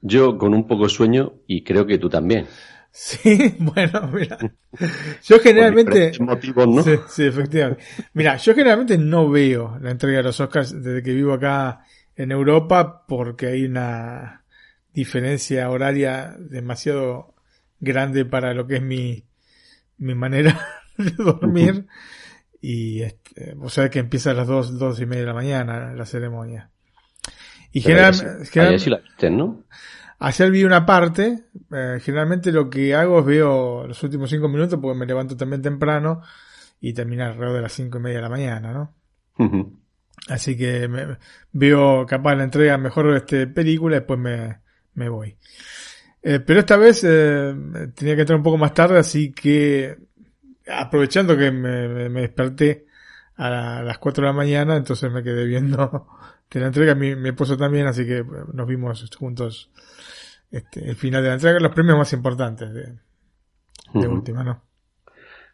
Yo con un poco de sueño y creo que tú también. Sí, bueno, mira. Yo generalmente. motivos, ¿no? Sí, sí, efectivamente. Mira, yo generalmente no veo la entrega de los Oscars desde que vivo acá en Europa porque hay una diferencia horaria demasiado grande para lo que es mi, mi manera de dormir. Y este, vos sabés que empieza a las dos, dos y media de la mañana la ceremonia. Y generalmente. Sí la viste, ¿no? Ayer vi una parte, eh, generalmente lo que hago es veo los últimos cinco minutos porque me levanto también temprano y termina alrededor de las cinco y media de la mañana, ¿no? Así que me, veo capaz la entrega mejor de este película y después me, me voy. Eh, pero esta vez eh, tenía que entrar un poco más tarde, así que aprovechando que me, me desperté a las 4 de la mañana, entonces me quedé viendo de la entrega, mi, mi esposo también, así que nos vimos juntos este, el final de la entrega, los premios más importantes de, de última, ¿no?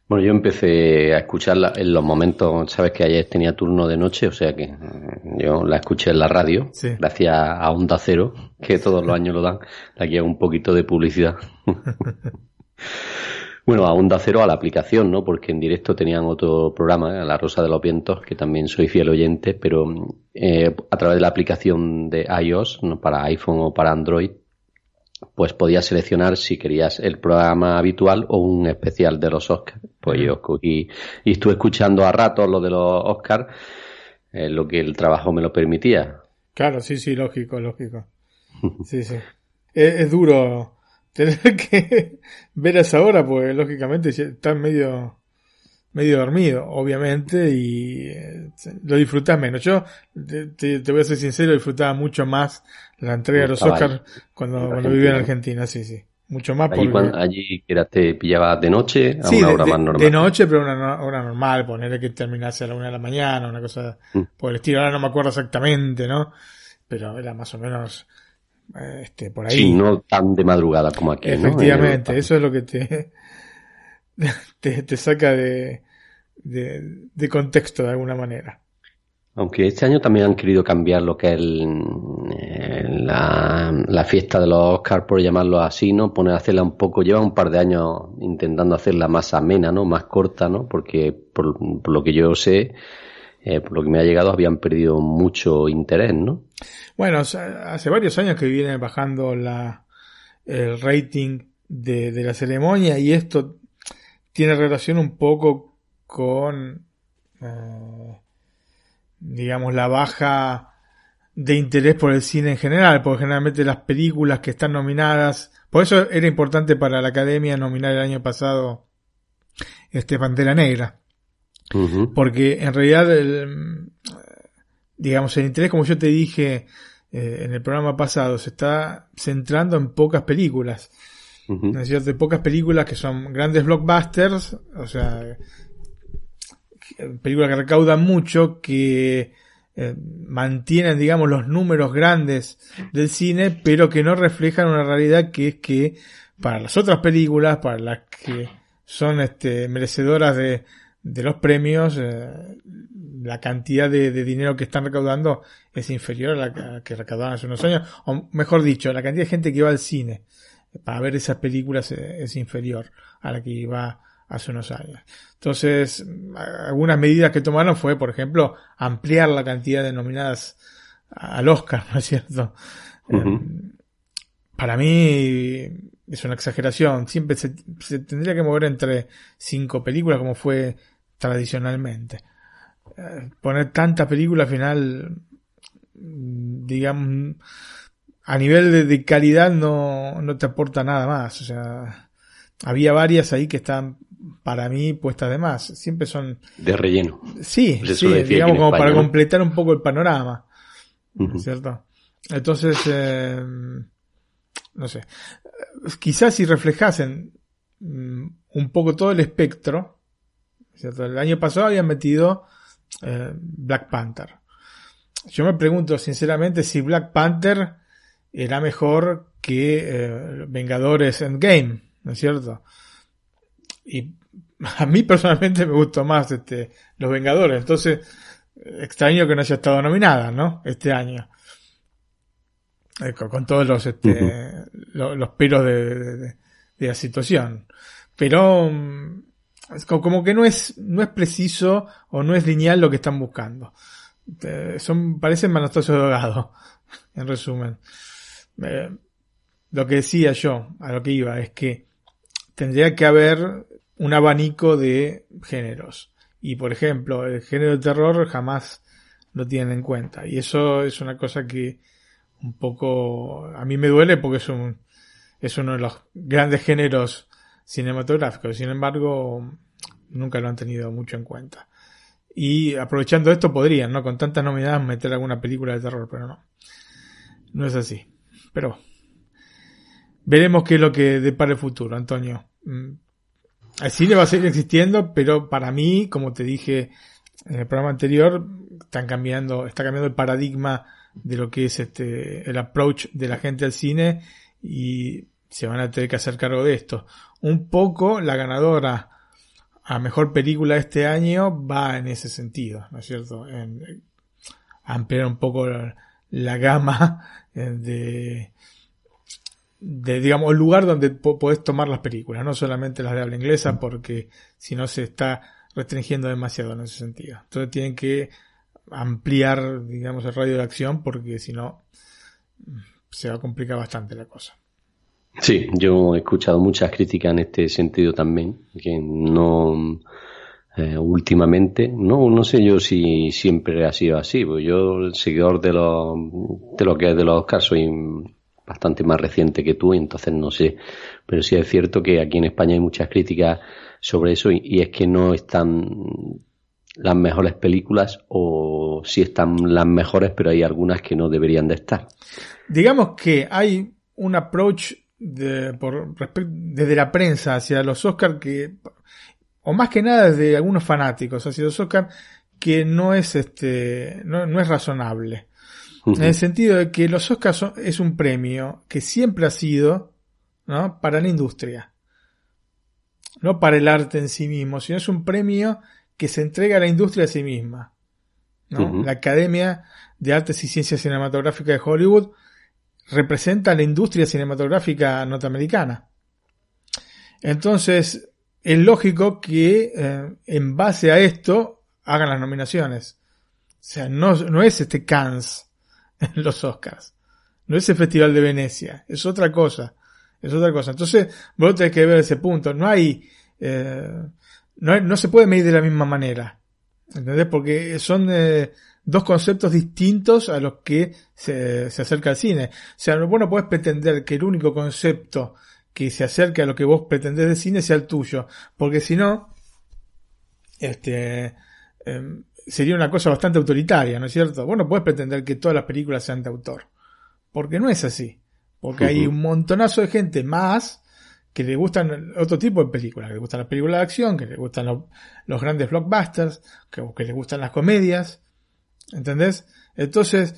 Bueno, yo empecé a escucharla en los momentos, sabes que ayer tenía turno de noche, o sea que eh, yo la escuché en la radio, gracias a Onda Cero, que todos los años lo dan, aquí hago un poquito de publicidad. bueno, a Onda Cero, a la aplicación, ¿no? Porque en directo tenían otro programa, La Rosa de los Vientos, que también soy fiel oyente, pero eh, a través de la aplicación de iOS, ¿no? para iPhone o para Android, pues podías seleccionar si querías el programa habitual o un especial de los Oscars. Pues yo cogí y estuve escuchando a ratos lo de los Oscars, eh, lo que el trabajo me lo permitía. Claro, sí, sí, lógico, lógico. Sí, sí. Es, duro tener que ver a esa hora, pues lógicamente estás medio medio dormido, obviamente, y eh, lo disfrutas menos. Yo te, voy a ser sincero, disfrutaba mucho más la entrega de los Oscars cuando, cuando vivía en Argentina, sí, sí. Mucho más allí, porque... allí te pillaba de noche a una hora más normal. De noche, pero una hora normal, ponerle que terminase a la una de la mañana, una cosa mm. por el estilo. Ahora no me acuerdo exactamente, ¿no? Pero era más o menos este, por ahí. Sí, no tan de madrugada como aquí. Efectivamente, eso es lo que te, te, te saca de, de, de contexto de alguna manera. Aunque este año también han querido cambiar lo que es eh, la, fiesta de los Oscars, por llamarlo así, ¿no? Poner a hacerla un poco, lleva un par de años intentando hacerla más amena, ¿no? Más corta, ¿no? Porque por, lo que yo sé, eh, por lo que me ha llegado, habían perdido mucho interés, ¿no? Bueno, hace varios años que viene bajando la, el rating de, de la ceremonia y esto tiene relación un poco con... Eh, digamos, la baja de interés por el cine en general, porque generalmente las películas que están nominadas, por eso era importante para la Academia nominar el año pasado este Pantera Negra, porque en realidad el, digamos el interés, como yo te dije eh, en el programa pasado, se está centrando en pocas películas, ¿no es cierto? pocas películas que son grandes blockbusters, o sea, películas que recaudan mucho, que eh, mantienen, digamos, los números grandes del cine, pero que no reflejan una realidad que es que para las otras películas, para las que son este, merecedoras de, de los premios, eh, la cantidad de, dinero que están recaudando es inferior a la que recaudaban hace unos años, o mejor dicho, la cantidad de gente que va al cine para ver esas películas eh, es inferior a la que iba hace unos años. Entonces, algunas medidas que tomaron fue, por ejemplo, ampliar la cantidad de nominadas al Oscar, ¿no es cierto? Eh, para mí es una exageración. Siempre se, tendría que mover entre cinco películas como fue tradicionalmente. Eh, poner tanta película al final, digamos, a nivel de, de calidad no, no te aporta nada más. O sea, había varias ahí que están para mí puestas de más. Siempre son... De relleno. Sí, sí digamos como para completar un poco el panorama. ¿Cierto? Entonces, eh, no sé. Quizás si reflejasen mm, un poco todo el espectro, ¿cierto? El año pasado habían metido eh, Black Panther. Yo me pregunto sinceramente si Black Panther era mejor que eh, Vengadores Endgame, ¿no es cierto? Y a mí personalmente me gustó más este, Los Vengadores, entonces extraño que no haya estado nominada, ¿no? Este año. Eh, con, todos los, este, los, peros de, la situación. Pero como que no es, no es preciso o no es lineal lo que están buscando. Son, parecen manostazos de ahogado, en resumen. Eh, lo que decía yo, a lo que iba, es que tendría que haber un abanico de géneros. Y por ejemplo, el género de terror jamás lo tienen en cuenta. Y eso es una cosa que un poco a mí me duele porque es un es uno de los grandes géneros cinematográficos. Sin embargo, nunca lo han tenido mucho en cuenta. Y aprovechando esto podrían, ¿no? Con tantas nominadas meter alguna película de terror, pero no. No es así. Pero veremos qué es lo que depara el futuro, Antonio. Mm. El cine va a seguir existiendo, pero para mí, como te dije en el programa anterior, están cambiando, está cambiando el paradigma de lo que es este, el approach de la gente al cine y se van a tener que hacer cargo de esto. Un poco la ganadora a mejor película este año va en ese sentido, ¿no es cierto? En, ampliar un poco la, gama de, de, digamos, el lugar donde podés tomar las películas, no solamente las de habla inglesa, porque si no se está restringiendo demasiado en ese sentido. Entonces tienen que ampliar, digamos, el radio de acción porque si no se va a complicar bastante la cosa. Sí, yo he escuchado muchas críticas en este sentido también, que no eh, últimamente, no, no sé yo si siempre ha sido así, pues yo seguidor de lo, de lo que es de los Oscars soy bastante más reciente que tú, entonces no sé, pero sí es cierto que aquí en España hay muchas críticas sobre eso y es que no están las mejores películas o si están las mejores, pero hay algunas que no deberían de estar. Digamos que hay un approach de, por, desde la prensa hacia los Oscars que, o más que nada desde algunos fanáticos hacia los Oscars, que no es este, no, no es razonable. En el sentido de que los Oscars es un premio que siempre ha sido, ¿no? Para la industria. No para el arte en sí mismo, sino es un premio que se entrega a la industria a sí misma. La Academia de Artes y Ciencias Cinematográficas de Hollywood representa la industria cinematográfica norteamericana. Entonces, es lógico que eh, en base a esto hagan las nominaciones. O sea, no, no es este Cannes en los Oscars. No es el Festival de Venecia. Es otra cosa. Es otra cosa. Entonces, vos tenés que ver ese punto. No hay, eh, no, no se puede medir de la misma manera. ¿Entendés? Porque son eh, dos conceptos distintos a los que se, se acerca al cine. O sea, vos no podés pretender que el único concepto que se acerque a lo que vos pretendés de cine sea el tuyo. Porque si no, este, em, sería una cosa bastante autoritaria, ¿no es cierto? Vos no podés pretender que todas las películas sean de autor. Porque no es así. Porque hay un montonazo de gente más que le gustan otro tipo de películas, que le gustan las películas de acción, que le gustan los, grandes blockbusters, que, que le gustan las comedias, ¿entendés? Entonces,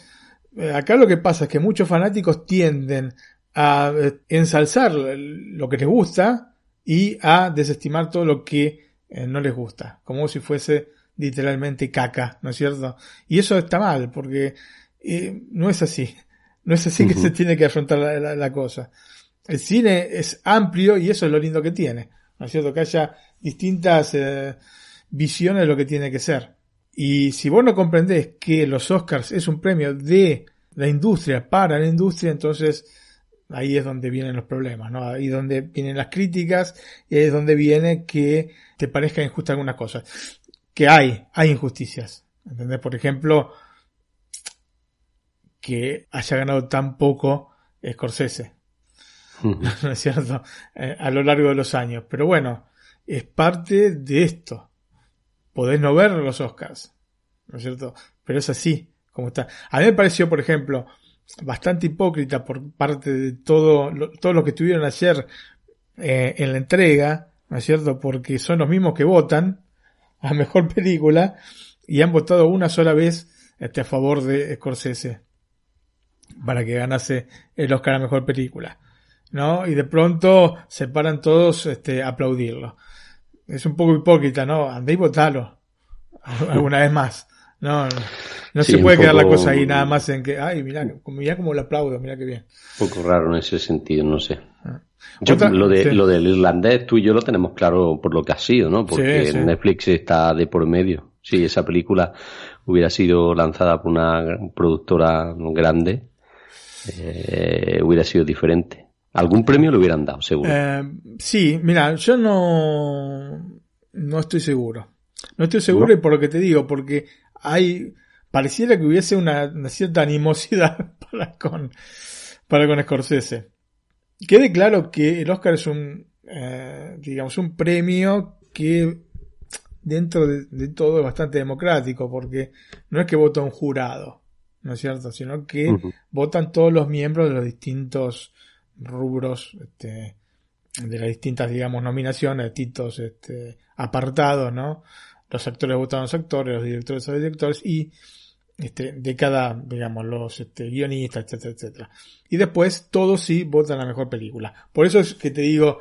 eh, acá lo que pasa es que muchos fanáticos tienden a eh, ensalzar lo que les gusta y a desestimar todo lo que eh, no les gusta, como si fuese literalmente caca, ¿no es cierto? Y eso está mal, porque no es así, no es así que se tiene que afrontar la cosa el cine es amplio y eso es lo lindo que tiene, ¿no es cierto? Que haya distintas eh, visiones de lo que tiene que ser. Y si vos no comprendés que los Oscars es un premio de la industria para la industria, entonces ahí es donde vienen los problemas, ¿no? Ahí es donde vienen las críticas y ahí es donde viene que te parezca injusta alguna cosa. Que hay, hay injusticias. ¿Entendés? Por ejemplo, que haya ganado tan poco Scorsese. ¿no es cierto? Eh, a lo largo de los años. Pero bueno, es parte de esto. Podés no ver los Oscars, ¿no es cierto? Pero es así, como está. A mí me pareció, por ejemplo, bastante hipócrita por parte de todo, todos los que estuvieron ayer eh, en la entrega, ¿no es cierto? Porque son los mismos que votan a mejor película y han votado una sola vez este, a favor de Scorsese para que ganase el Oscar a mejor película. ¿No? Y de pronto se paran todos este, a aplaudirlo. Es un poco hipócrita, ¿no? Andé y votalo. Alguna vez más. No, no se puede quedar la cosa ahí nada más en que, ay, mira, mira cómo lo aplaudo, mira qué bien. Un poco raro en ese sentido, no sé. Ah. lo, de, lo del irlandés, tú y yo lo tenemos claro por lo que ha sido, ¿no? Porque Netflix está de por medio. Si esa película hubiera sido lanzada por una productora grande, eh, hubiera sido diferente. Algún premio le hubieran dado, seguro. Eh, sí, mira, yo no, no estoy seguro. No estoy seguro y por lo que te digo, porque hay, pareciera que hubiese una, cierta animosidad para con, para con Scorsese. Quede claro que el Oscar es un, eh, digamos, un premio que dentro de, todo es bastante democrático, porque no es que vota un jurado, ¿no es cierto? Sino que votan todos los miembros de los distintos rubros, este, de las distintas, digamos, nominaciones, distintos este, apartados, ¿no? Los actores votan a los actores, los directores a los directores y este, de cada, digamos, los este, guionistas, etcétera, etcétera. Y después todos sí votan la mejor película. Por eso es que te digo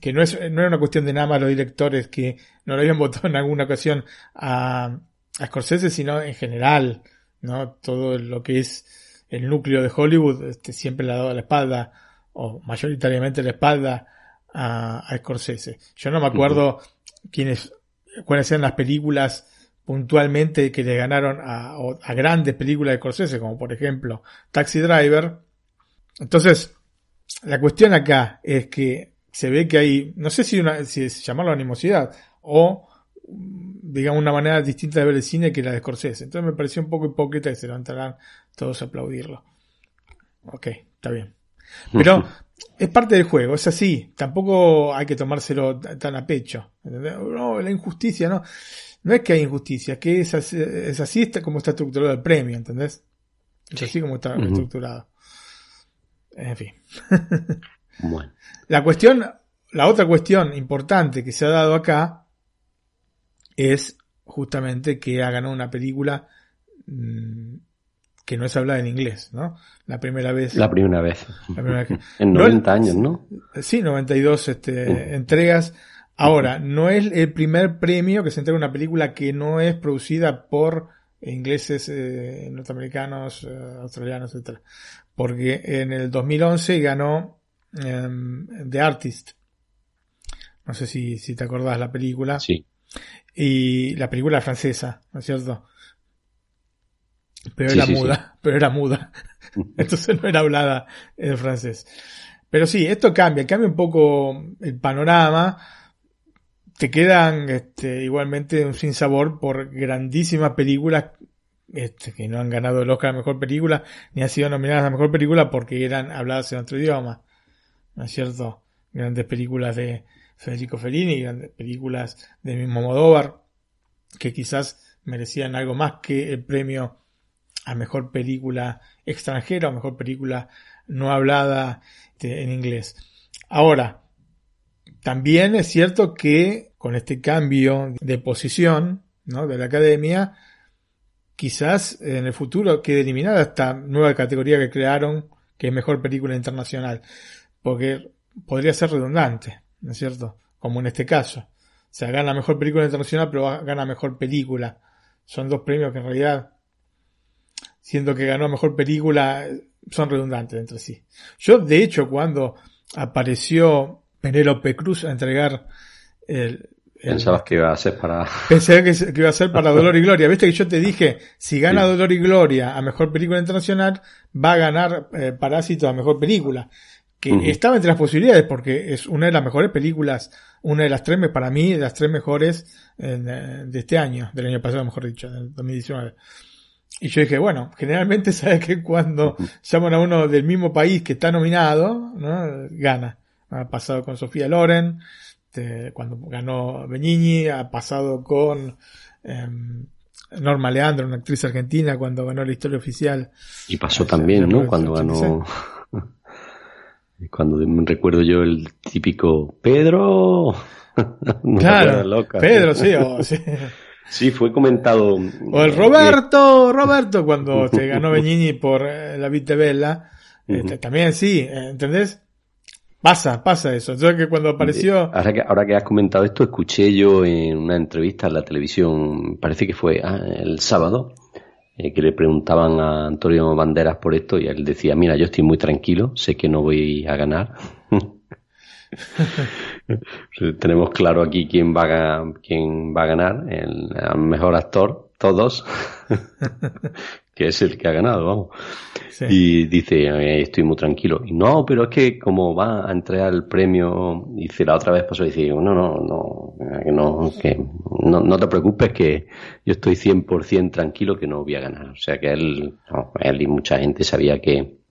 que no es, no era una cuestión de nada más los directores que no lo habían votado en alguna ocasión a, a Scorsese, sino en general, ¿no? Todo lo que es el núcleo de Hollywood, este, siempre le ha dado la espalda, o mayoritariamente la espalda a, a Scorsese. Yo no me acuerdo quiénes, cuáles eran las películas puntualmente que le ganaron a, a, grandes películas de Scorsese, como por ejemplo Taxi Driver. Entonces, la cuestión acá es que se ve que hay, no sé si, una, si es llamarlo animosidad o digamos una manera distinta de ver el cine que la de Scorsese. Entonces me pareció un poco hipócrita y se levantarán todos a aplaudirlo. Ok, está bien. Pero es parte del juego, es así. Tampoco hay que tomárselo tan a pecho. No, la injusticia, no. No es que hay injusticia, es que es así, es así como está estructurado el premio, ¿entendés? Es así como está estructurado. En fin. bueno. La cuestión, la otra cuestión importante que se ha dado acá es justamente que ha ganado una película mm, que no es hablada en inglés, ¿no? La primera vez. La primera vez. en 90 años, ¿no? Sí, 92 este, entregas. Ahora, no es el primer premio que se entrega una película que no es producida por ingleses, eh, norteamericanos, eh, australianos, etc. Porque en el 2011 ganó em, The Artist. No sé si, si te acordás la película. Sí. Y la película francesa, ¿no es cierto? Pero era muda, pero era muda. Entonces no era hablada en francés. Pero sí, esto cambia, cambia un poco el panorama. Te quedan este, igualmente un sinsabor por grandísimas películas este, que no han ganado el Oscar a Mejor Película, ni han sido nominadas a Mejor Película porque eran habladas en otro idioma. ¿No es cierto? Grandes películas de Federico Fellini, grandes películas del mismo Modóvar, que quizás merecían algo más que el premio a mejor película extranjera o mejor película no hablada este, en inglés. Ahora, también es cierto que con este cambio de posición ¿no? de la academia, quizás en el futuro quede eliminada esta nueva categoría que crearon, que es mejor película internacional, porque podría ser redundante, ¿no es cierto? Como en este caso. O sea, gana mejor película internacional, pero gana mejor película. Son dos premios que en realidad siendo que ganó mejor película, son redundantes entre sí. Yo, de hecho, cuando apareció Penélope Cruz a entregar el, Pensabas que iba a ser para. Pensé que, iba a ser para Dolor y Gloria. Viste que yo te dije, si gana Dolor y Gloria a mejor película internacional, va a ganar eh, Parásito a mejor película. Que estaba entre las posibilidades porque es una de las mejores películas, una de las tres, para mí, de las tres mejores eh, de este año, del año pasado, mejor dicho, del 2019. Y yo dije, bueno, generalmente sabes que cuando llaman a uno del mismo país que está nominado, ¿no? gana. Ha pasado con Sofía Loren, cuando ganó Benigni, ha pasado con, em, Norma Leandro, una actriz argentina, cuando ganó la historia oficial. Y pasó también, ¿no? Cuando ganó. Cuando recuerdo yo el típico Pedro. claro, Pedro, sí, sí. Fue comentado. O el Roberto, Roberto, cuando se ganó Benigni por eh, la Vite Bella. Este, también sí, ¿entendés? Pasa, pasa eso. Yo que cuando apareció. Ahora que, ahora que has comentado esto, escuché yo en una entrevista en la televisión, parece que fue ah, el sábado, eh, que le preguntaban a Antonio Banderas por esto y él decía: Mira, yo estoy muy tranquilo, sé que no voy a ganar. Tenemos claro aquí quién va a, quién va a ganar, el, el mejor actor, todos. que es el que ha ganado, vamos. Y dice, eh, estoy muy tranquilo. Y no, pero es que como va a entregar el premio, dice la otra vez pasó y dice, no, no, no, que no, que no, no te preocupes que yo estoy 100% tranquilo que no voy a ganar. O sea que él, él y mucha gente sabía que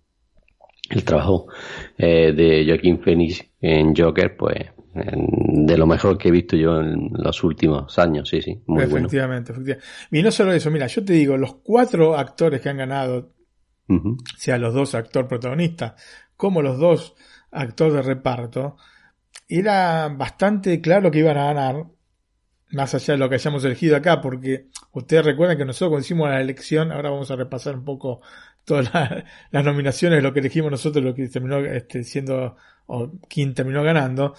el trabajo eh, de Joaquín Phoenix en Joker, pues de lo mejor que he visto yo en los últimos años, sí, sí, muy efectivamente, Efectivamente. Y no solo eso, mira, yo te digo, los cuatro actores que han ganado, sea los dos actores protagonistas, como los dos actores de reparto, era bastante claro que iban a ganar, más allá de lo que hayamos elegido acá, porque ustedes recuerdan que nosotros cuando hicimos la elección, ahora vamos a repasar un poco todas las nominaciones, lo que elegimos nosotros, lo que terminó este, siendo, o quién terminó ganando.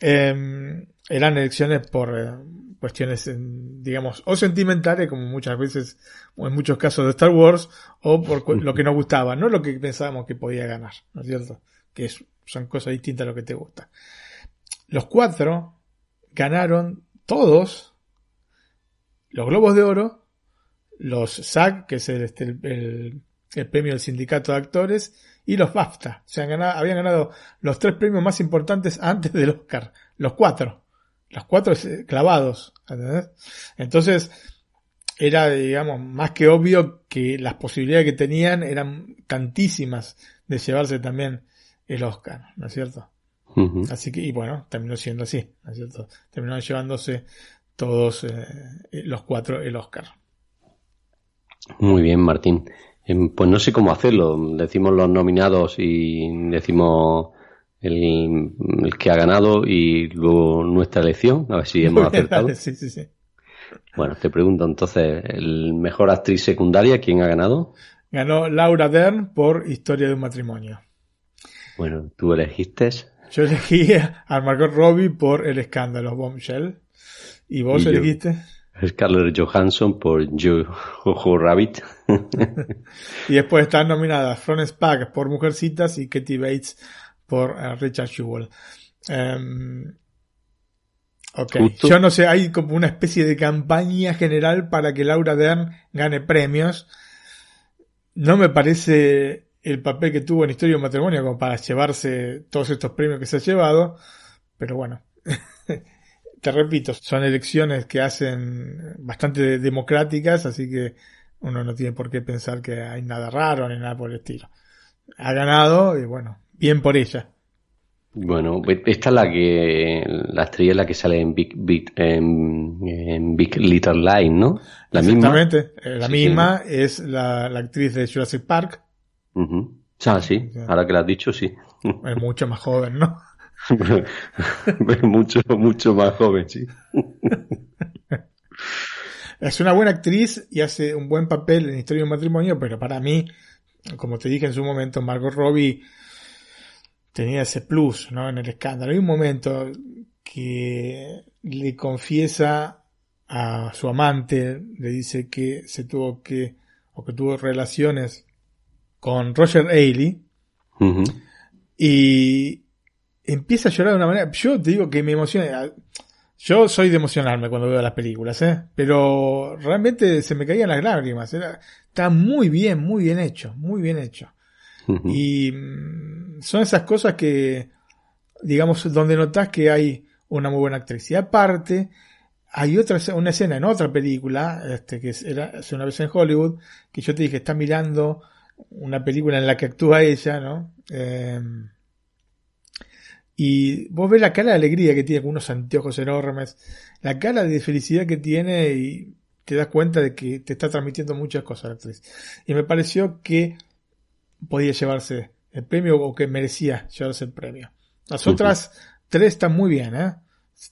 Eh, eran elecciones por eh, cuestiones, digamos, o sentimentales, como muchas veces, o en muchos casos de Star Wars, o por lo que nos gustaba, no lo que pensábamos que podía ganar, ¿no es cierto? Que son cosas distintas a lo que te gusta. Los cuatro ganaron todos los Globos de Oro, los SAG, que es el, este, el, el premio del Sindicato de Actores, y los BAFTA. Se han ganado, habían ganado los tres premios más importantes antes del Oscar. Los cuatro. Los cuatro clavados. Entonces, era, digamos, más que obvio que las posibilidades que tenían eran tantísimas de llevarse también el Oscar, ¿no es cierto? Así que, y bueno, terminó siendo así, ¿no es cierto? Terminaron llevándose todos eh, los cuatro el Oscar. Muy bien, Martín. Pues no sé cómo hacerlo. Decimos los nominados y decimos el, que ha ganado y luego nuestra elección, a ver si hemos acertado. sí, sí, sí. Bueno, te pregunto entonces, ¿el mejor actriz secundaria quién ha ganado? Ganó Laura Dern por Historia de un matrimonio. Bueno, ¿tú elegiste? Yo elegí a Margot Robbie por El escándalo Bombshell. ¿Y vos elegiste? Scarlett Johansson por Jojo Rabbit. y después están nominadas Florence Pugh por Mujercitas y Katie Bates por eh, Richard Jewell. Em, ok, yo no sé, hay como una especie de campaña general para que Laura Dern gane premios. No me parece el papel que tuvo en Historia de Matrimonio como para llevarse todos estos premios que se ha llevado, pero bueno. te repito, son elecciones que hacen bastante democráticas, así que uno no tiene por qué pensar que hay nada raro ni nada por el estilo. Ha ganado y bueno, bien por ella. Bueno, esta es la que la estrella es la que sale en Big Big, en, Big Little Line, ¿no? La Exactamente, misma. Eh, la misma es la, actriz de Jurassic Park. Ah, sí, ahora que la has dicho, sí. Es mucho más joven, ¿no? mucho, mucho más joven, sí. es una buena actriz y hace un buen papel en Historia de un matrimonio, pero para mí, como te dije en su momento, Margot Robbie tenía ese plus, ¿no? En el escándalo. Hay un momento que le confiesa a su amante, le dice que se tuvo que, o que tuvo relaciones con Roger Ailes, y empieza a llorar de una manera. Yo te digo que me emociona. Yo soy de emocionarme cuando veo las películas, ¿eh? Pero realmente se me caían las lágrimas. Era, está muy bien, muy bien hecho, muy bien hecho. Y mm, son esas cosas que, digamos, donde notas que hay una muy buena actriz. Y aparte, hay otra, una escena en otra película, este, que era hace una vez en Hollywood, que yo te dije, está mirando una película en la que actúa ella, ¿no? Eh, y vos ves la cara de alegría que tiene con unos anteojos enormes, la cara de felicidad que tiene y te das cuenta de que te está transmitiendo muchas cosas la actriz. Y me pareció que podía llevarse el premio o que merecía llevarse el premio. Las otras tres están muy bien, ¿eh?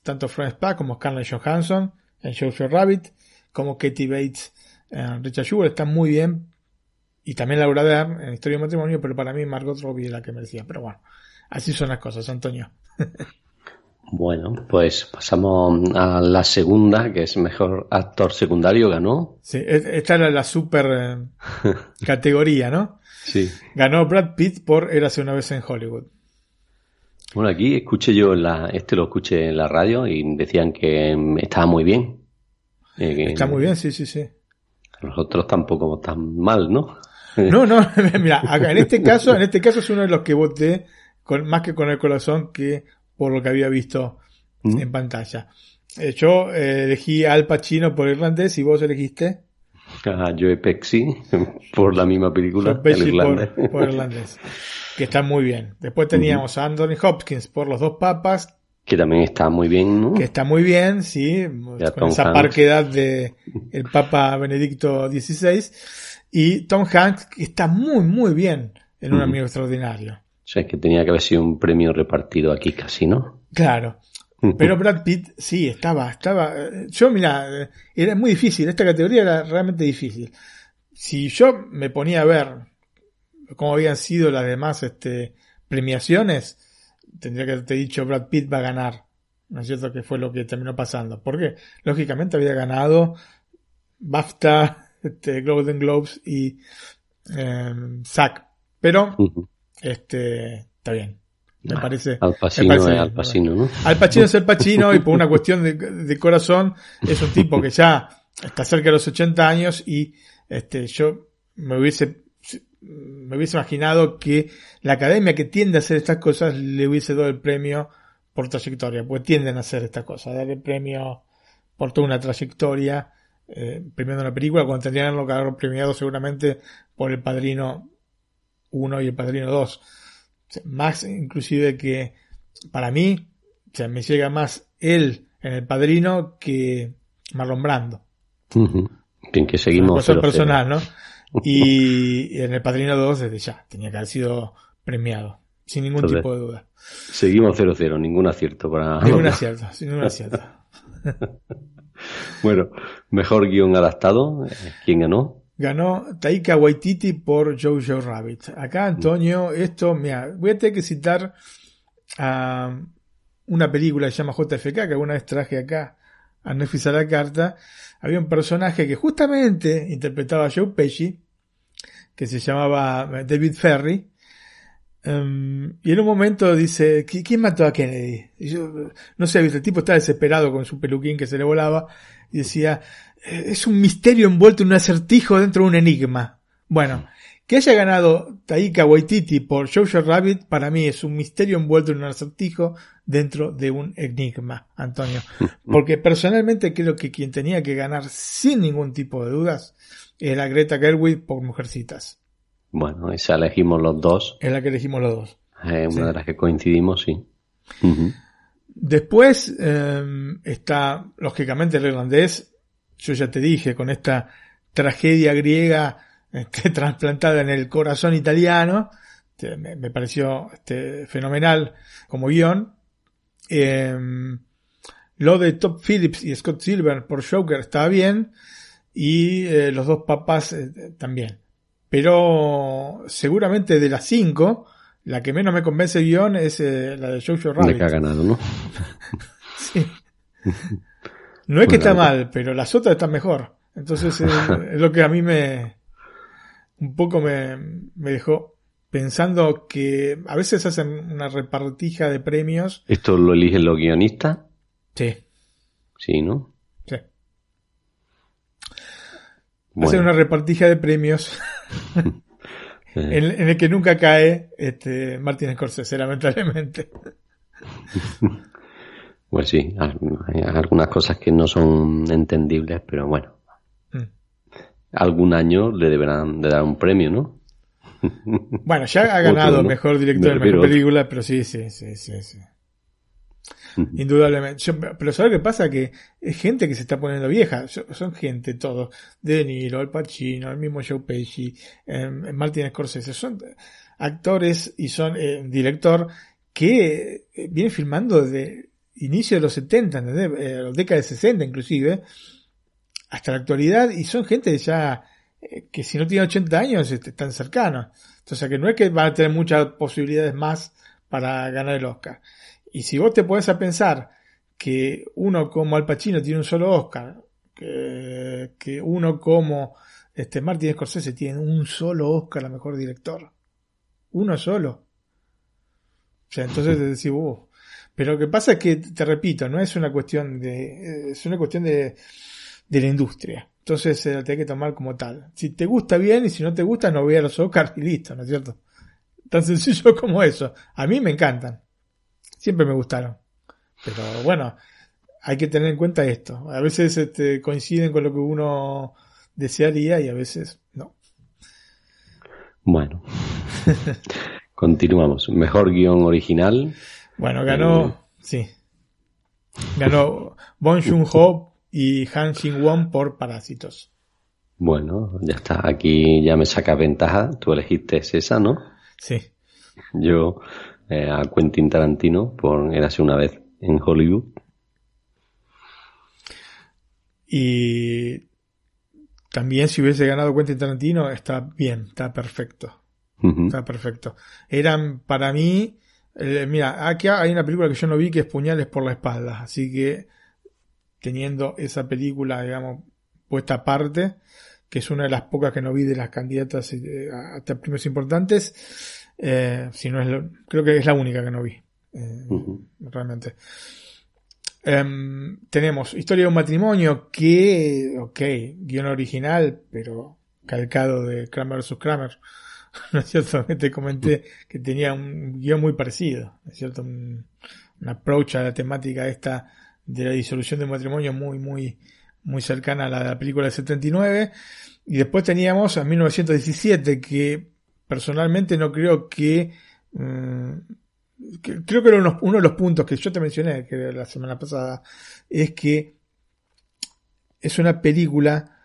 Tanto Florence Pugh como Scarlett Johansson en Jojo Rabbit, como Katie Bates en Richard Schubert están muy bien. Y también Laura Dern en Historia de Matrimonio, pero para mí Margot Robbie es la que merecía. Pero bueno, así son las cosas, Antonio. Bueno, pues pasamos a la segunda, que es mejor actor secundario, ganó. Sí, esta era la super eh, categoría, ¿no? Sí. Ganó Brad Pitt por Érase una vez en Hollywood. Bueno, aquí escuché yo, la, este lo escuché en la radio y decían que estaba muy bien. Eh, Está muy bien, sí, sí, sí. Nosotros tampoco tan mal, ¿no? No, no, mira, en este caso, en este caso es uno de los que voté con, más que con el corazón que por lo que había visto mm. en pantalla. Eh, yo eh, elegí Al Pacino por irlandés y vos elegiste a Joe Pesci por la misma película. Joe irlandés. Por, irlandés. Que está muy bien. Después teníamos a Anthony Hopkins por Los Dos Papas. Que también está muy bien, ¿no? Que está muy bien, sí. Con esa parquedad de el Papa Benedicto XVI. Y Tom Hanks, que está muy, muy bien en un amigo extraordinario. O sea, que tenía que haber sido un premio repartido aquí casi, ¿no? Claro. Pero Brad Pitt, sí, estaba, estaba. Yo, mira, era muy difícil. Esta categoría era realmente difícil. Si yo me ponía a ver cómo habían sido las demás este, premiaciones, tendría que haberte dicho Brad Pitt va a ganar. ¿No es cierto? Que fue lo que terminó pasando. Porque, lógicamente, había ganado BAFTA, este, Golden Globes y eh, SAC. Pero, este, está bien. Me parece. Al Pacino es Al Pacino, ¿no? Al Pacino es el Pacino y por una cuestión de, corazón es un tipo que ya está cerca de los 80 años y este, yo me hubiese, me hubiese imaginado que la academia que tiende a hacer estas cosas le hubiese dado el premio por trayectoria, porque tienden a hacer estas cosas, dar el premio por toda una trayectoria, eh, premiando una película, cuando tendrían lo que haber premiado seguramente por el Padrino 1 y el Padrino 2. Más inclusive que para mí, o me llega más él en El Padrino que Marlon Brando. Bien, que seguimos. personal, ¿no? Y en El Padrino 2 desde ya, tenía que haber sido premiado, sin ningún tipo de duda. Seguimos 0-0, ningún acierto para... Ningún acierto, ningún acierto. bueno, mejor guion adaptado, ¿quién ganó? Ganó Taika Waititi por Jojo Rabbit. Acá, Antonio, esto, mira, voy a tener que citar a una película que se llama JFK, que alguna vez traje acá a Netflix a la carta. Había un personaje que justamente interpretaba a Joe Pesci, que se llamaba David Ferry. Em, y en un momento dice, ¿quién mató a Kennedy? Y yo, no sé, el tipo estaba desesperado con su peluquín que se le volaba y decía, es un misterio envuelto en un acertijo dentro de un enigma. Bueno, que haya ganado Taika Waititi por Jojo Rabbit, para mí es un misterio envuelto en un acertijo dentro de un enigma, Antonio. Porque personalmente creo que quien tenía que ganar sin ningún tipo de dudas era Greta Gerwig por Mujercitas. Bueno, esa elegimos los dos. Es la que elegimos los dos. Es una de las que coincidimos, sí. Después eh, está, lógicamente, el irlandés yo ya te dije, con esta tragedia griega este, trasplantada en el corazón italiano, este, me, pareció este, fenomenal como guion. Em, lo de Top Phillips y Scott Silver por Joker estaba bien y eh, los dos papás eh, también. Pero seguramente de las cinco, la que menos me convence el guion es eh, la de Jojo Rabbit. que ha ganado, ¿no? sí. No es que está mal, pero las otras están mejor. Entonces es, lo que a mí me un poco me, me dejó pensando que a veces hacen una repartija de premios. ¿Esto lo eligen los guionistas? Sí. Sí, ¿no? Sí. Hacen una repartija de premios en, en, el que nunca cae este Martin Scorsese, lamentablemente. Pues sí, hay algunas cosas que no son entendibles, pero bueno. Mm. Algún año le deberán de dar un premio, ¿no? Bueno, ya ha ganado mejor director de mejor película, pero sí, sí, sí, sí, sí. Indudablemente. pero ¿sabes qué pasa? Que es gente que se está poniendo vieja. Son gente, todos. De Niro, el Pacino, el mismo Joe Pesci, eh, Martin Scorsese. Son actores y son eh, director que eh, viene filmando desde inicio de los 70, ¿entendés? Eh, los décadas de 60 inclusive, hasta la actualidad, y son gente ya eh, que si no tiene 80 años este, están cercanos. Entonces, que no es que van a tener muchas posibilidades más para ganar el Oscar. Y si vos te pones a pensar que uno como Al Pacino tiene un solo Oscar, que, que uno como este Martin Scorsese tiene un solo Oscar a mejor director, uno solo. O sea, entonces decís, uh. Pero lo que pasa es que, te repito, no es una cuestión de, es una cuestión de, de la industria. Entonces se la tiene que tomar como tal. Si te gusta bien y si no te gusta, no a los Oscars y listo, ¿no es cierto? Tan sencillo como eso. A mí me encantan. Siempre me gustaron. Pero bueno, hay que tener en cuenta esto. A veces este, coinciden con lo que uno desearía y a veces no. Bueno. Continuamos. Mejor guion original. Bueno, ganó, eh, sí. Ganó Bon Joon-ho y Han Shin-won por Parásitos. Bueno, ya está. Aquí ya me saca ventaja. Tú elegiste esa, ¿no? Sí. Yo eh, a Quentin Tarantino por Érase una vez en Hollywood. Y también si hubiese ganado Quentin Tarantino está bien, está perfecto. Está perfecto. Eran para mí, eh, mira, aquí hay una película que yo no vi que es Puñales por la espalda, así que teniendo esa película, digamos, puesta aparte, que es una de las pocas que no vi de las candidatas eh, a, premios importantes, eh, si no es creo que es la única que no vi, eh, realmente. Em, tenemos Historia de un matrimonio que, ok, guion original, pero calcado de Kramer vs. Kramer. ¿No es cierto? Que te comenté que tenía un guion muy parecido, ¿no es cierto? Un, approach a la temática esta de la disolución del matrimonio muy, muy, muy cercana a la de la película del 79. Y después teníamos a 1917, que personalmente no creo que, mm, creo que uno, uno, de los puntos que yo te mencioné que la semana pasada es que es una película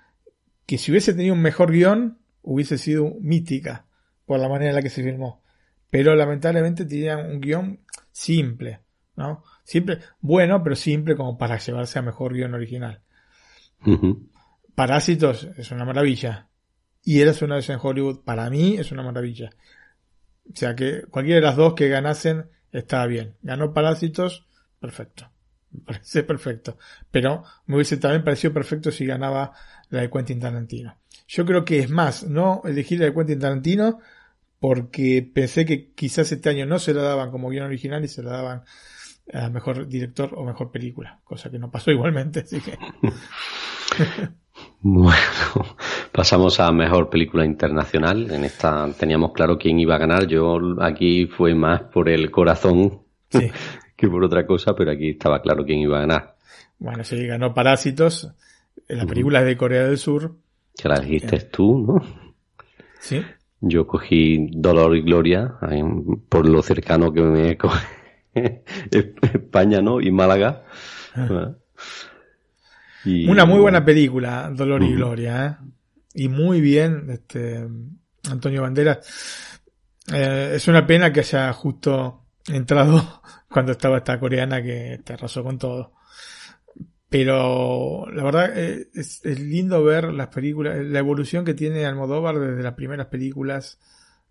que si hubiese tenido un mejor guion hubiese sido mítica por la manera en la que se filmó. Pero lamentablemente tenía un guion simple, ¿no? Siempre, bueno, pero simple como para llevarse a mejor guion original. Parásitos es una maravilla. Y Eres una vez en Hollywood, para mí es una maravilla. O sea que cualquiera de las dos que ganasen estaba bien. Ganó Parásitos, perfecto. Me parece perfecto. Pero me hubiese también parecido perfecto si ganaba la de Quentin Tarantino. Yo creo que es más, no elegir la de Quentin Tarantino porque pensé que quizás este año no se la daban como guion original y se la daban a mejor director o mejor película, cosa que no pasó igualmente, así que. bueno, pasamos a mejor película internacional. En esta teníamos claro quién iba a ganar. Yo aquí fue más por el corazón que por otra cosa, pero aquí estaba claro quién iba a ganar. Bueno, sí, ganó Parásitos, la película es de Corea del Sur. Que la dijiste tú, ¿no? Sí. Yo cogí Dolor y Gloria, por lo cercano que me España, ¿no? Y Málaga. Ah. Una muy buena película, Dolor y Gloria, ¿eh? Y muy bien, este, Antonio Banderas. Eh, es una pena que haya justo entrado cuando estaba esta coreana que te arrasó con todo. Pero la verdad eh, es, es, lindo ver las películas, la evolución que tiene Almodóvar desde las primeras películas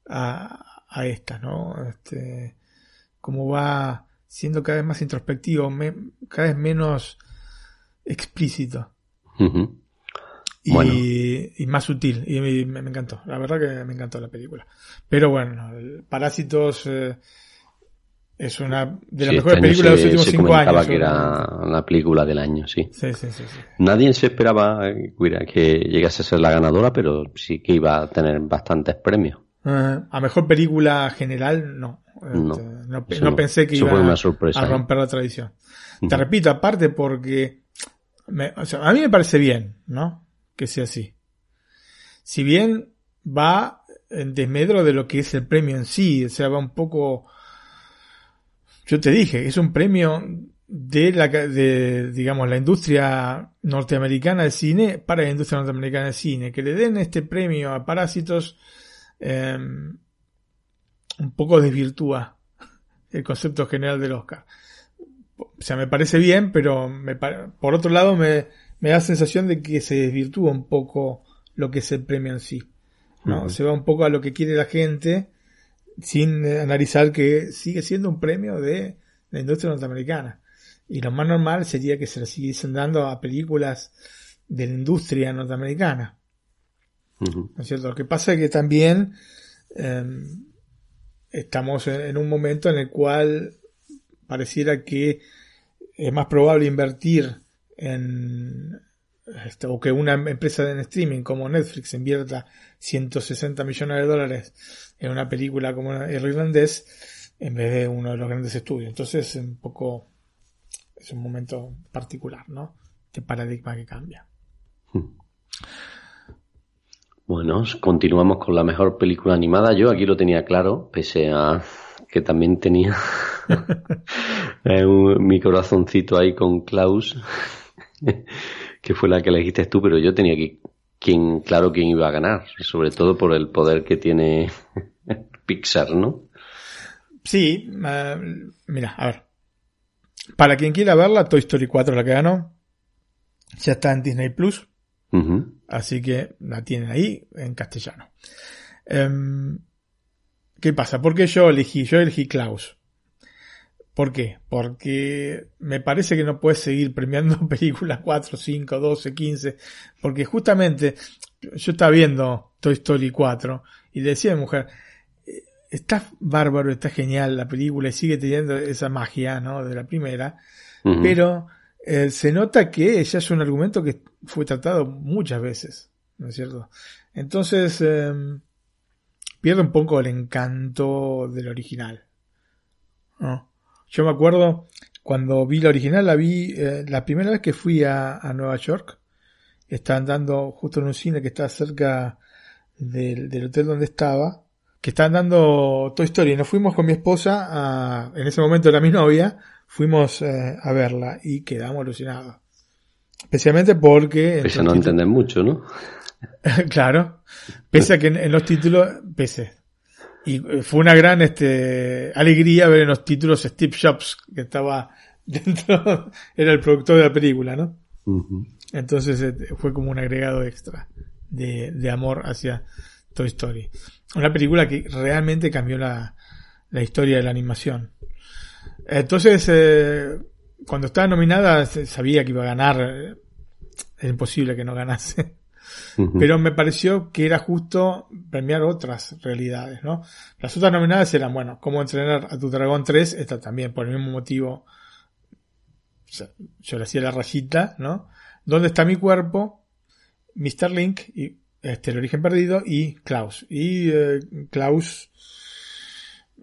a, a estas, ¿no? Este, como va siendo cada vez más introspectivo, cada vez menos explícito. y, más sutil. Y me, encantó. La verdad que me encantó la película. Pero bueno, Parásitos eh, es una de las mejores este películas de los últimos cinco años. que era la película del año, sí. Sí, sí, sí. Nadie se esperaba eh, que llegase a ser la ganadora, pero sí que iba a tener bastantes premios. a mejor película general, no. Este, no, pensé que iba a ¿eh? romper la tradición. Te repito, aparte porque a mí me parece bien, ¿no? Que sea así. Si bien va en desmedro de lo que es el premio en sí, o sea, va un poco... Yo te dije, es un premio de la, de, digamos, la industria norteamericana del cine para la industria norteamericana del cine. Que le den este premio a Parásitos em, un poco desvirtúa el concepto general del Oscar. O sea, me parece bien, pero me, por otro lado me, me da sensación de que se desvirtúa un poco lo que es el premio en sí. ¿no? Se va un poco a lo que quiere la gente sin analizar que sigue siendo un premio de la industria norteamericana. Y lo más normal sería que se lo siguiesen dando a películas de la industria norteamericana. ¿No es cierto? Lo que pasa es que también em, estamos en, un momento en el cual pareciera que es más probable invertir en este, o que una empresa de streaming como Netflix invierta 160 millones de dólares en una película como El Irlandés en vez de uno de los grandes estudios. Entonces es un poco, es un momento particular, ¿no? Este paradigma que cambia. Bueno, continuamos con la mejor película animada. Yo aquí lo tenía claro, pese a que también tenía mi corazoncito ahí con Klaus, que fue la que elegiste tú, pero yo tenía aquí quien, claro quién iba a ganar, sobre todo por el poder que tiene Pixar, ¿no? Sí, eh, mira, a ver. Para quien quiera verla, Toy Story 4 la que ganó. Ya está en Disney Plus. Así que la tienen ahí en castellano. Em, ¿Qué pasa? ¿Por qué yo elegí? Yo elegí Klaus. ¿Por qué? Porque me parece que no puedes seguir premiando películas 4, 5, 12, 15. Porque justamente yo estaba viendo Toy Story 4 y decía a mi mujer, está bárbaro, está genial la película y sigue teniendo esa magia, ¿no? De la primera. Pero eh, se nota que ya es un argumento que fue tratado muchas veces, ¿no es cierto? Entonces, em, pierde un poco el encanto del original. Yo me acuerdo cuando vi la original, la vi eh, la primera vez que fui a, Nueva York. Estaban dando justo en un cine que está cerca del, del hotel donde estaba. Que estaban dando Toy Story. Nos fuimos con mi esposa, a, en ese momento era mi novia, fuimos eh, a verla y quedamos alucinados. Especialmente porque... Pese no entender mucho, ¿no? claro. Pese a que en, los títulos, pese. Y eh, fue una gran este, alegría ver en los títulos Steve Jobs, que estaba dentro, era el productor de la película, ¿no? Entonces eh, fue como un agregado extra de, de amor hacia Toy Story. Una película que realmente cambió la, la historia de la animación. Entonces, eh, cuando estaba nominada, sabía que iba a ganar. Es imposible que no ganase. Pero me pareció que era justo premiar otras realidades, ¿no? Las otras nominadas eran, bueno, cómo entrenar a tu dragón 3, esta también, por el mismo motivo. yo le hacía la rayita, ¿no? ¿Dónde está mi cuerpo? Mr. Link y este, el origen perdido y Klaus. Y eh, Klaus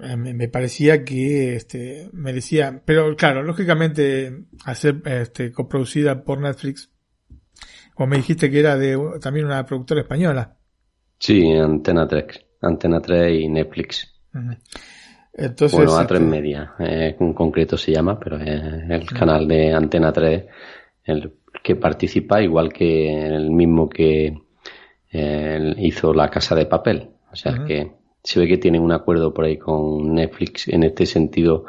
eh, me, parecía que este, merecía, pero claro, lógicamente, hacer este, coproducida por Netflix, o me dijiste que era de también una productora española. Sí, Antena 3, Antena 3 y Netflix. Entonces, bueno, A3 este, Media, eh, en concreto se llama, pero es el canal de Antena 3 el que participa, igual que el mismo que eh, hizo La Casa de Papel. O sea que se ve que tienen un acuerdo por ahí con Netflix en este sentido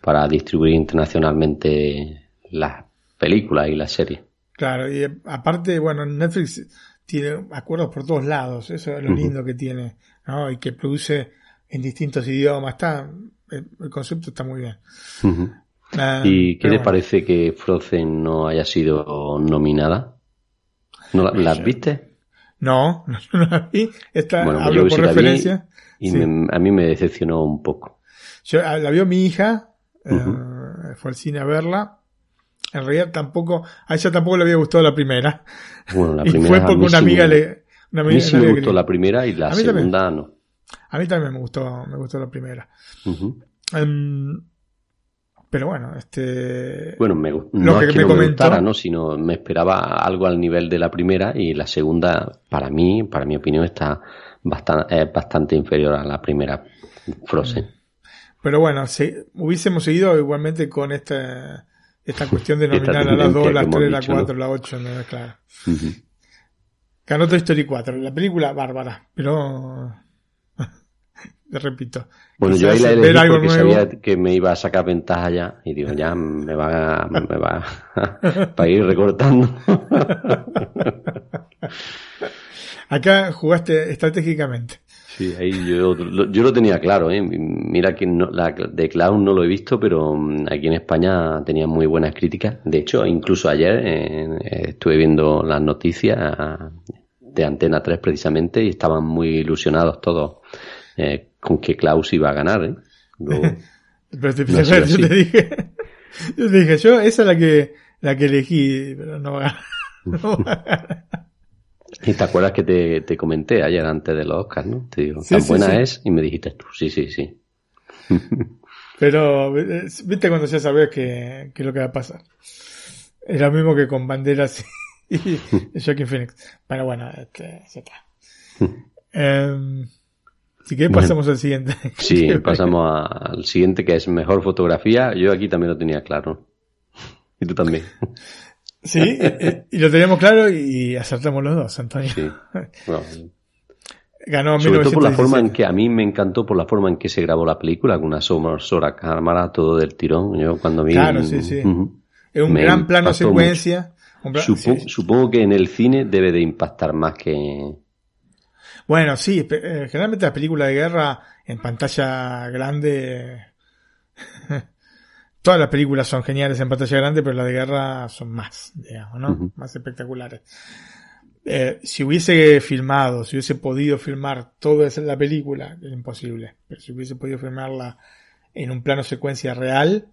para distribuir internacionalmente las películas y las series. Claro, y aparte, bueno, Netflix tiene acuerdos por todos lados, eso es lo lindo que tiene, ¿no? Y que produce en distintos idiomas, está, el, concepto está muy bien. Ah, ¿Y qué te parece que Frozen no haya sido nominada? ¿No la, ¿Las viste? No, no la vi. Esta, hablo por referencia. Y a mí me decepcionó un poco. Yo, ah, la vio mi hija, eh, fue al cine a verla. En realidad tampoco, a ella tampoco le había gustado la primera. Bueno, la primera. y fue porque una amiga le, una amiga a mí sí me gustó la primera y la segunda no. A mí también me gustó, me gustó la primera. Pero bueno, este. Bueno, me, no que, es que me no me gustara, ¿no? Sino me esperaba algo al nivel de la primera y la segunda, para mí, para mi opinión, está bastante, es bastante inferior a la primera Frozen. Pero bueno, si hubiésemos seguido igualmente con este esta cuestión de nominar a las 2, las 3, las 4, las 8, no, claro. Ganó Toy Story 4, la película bárbara, pero te repito. Bueno, yo ahí la elegí porque sabía que me iba a sacar ventaja ya y digo, ya me va, me va a ir recortando. Acá jugaste estratégicamente. Sí, ahí yo, yo lo tenía claro. ¿eh? Mira que no, la de Clown no lo he visto, pero mm, aquí en España tenía muy buenas críticas. De hecho, incluso ayer eh, estuve viendo las noticias de Antena 3 precisamente y estaban muy ilusionados todos eh, con que Klaus iba a ganar. ¿eh? pero te, yo te dije, yo te dije, yo esa es la que la que elegí, pero no va a ganar. No va a ganar. Y te acuerdas que te, te comenté ayer antes de los Oscars, ¿no? Te digo, tan buena es, y me dijiste tú, sí, sí, sí. Pero, viste cuando ya sabes que, que lo que va a pasar. Es lo mismo que con Banderas y, Joaquin Phoenix. Pero bueno, este, ya está. Si quieres pasamos al siguiente. Sí, pasamos al siguiente que es mejor fotografía. Yo aquí también lo tenía claro. Y tú también. Sí, y, lo teníamos claro y acertamos los dos, Antonio. Sí. Ganó Sobre todo por la forma en que a mí me encantó por la forma en que se grabó la película, con una sombra cámara, todo del tirón. Yo cuando vi. Claro, sí, sí. es un gran plano secuencia. Supongo que en el cine debe de impactar más que. Bueno, sí, eh, generalmente las películas de guerra en pantalla grande Todas las películas son geniales en pantalla grande, pero las de guerra son más, digamos, ¿no? Más espectaculares. Eh, si hubiese filmado, si hubiese podido filmar toda la película, es imposible. Pero si hubiese podido filmarla en un plano secuencia real,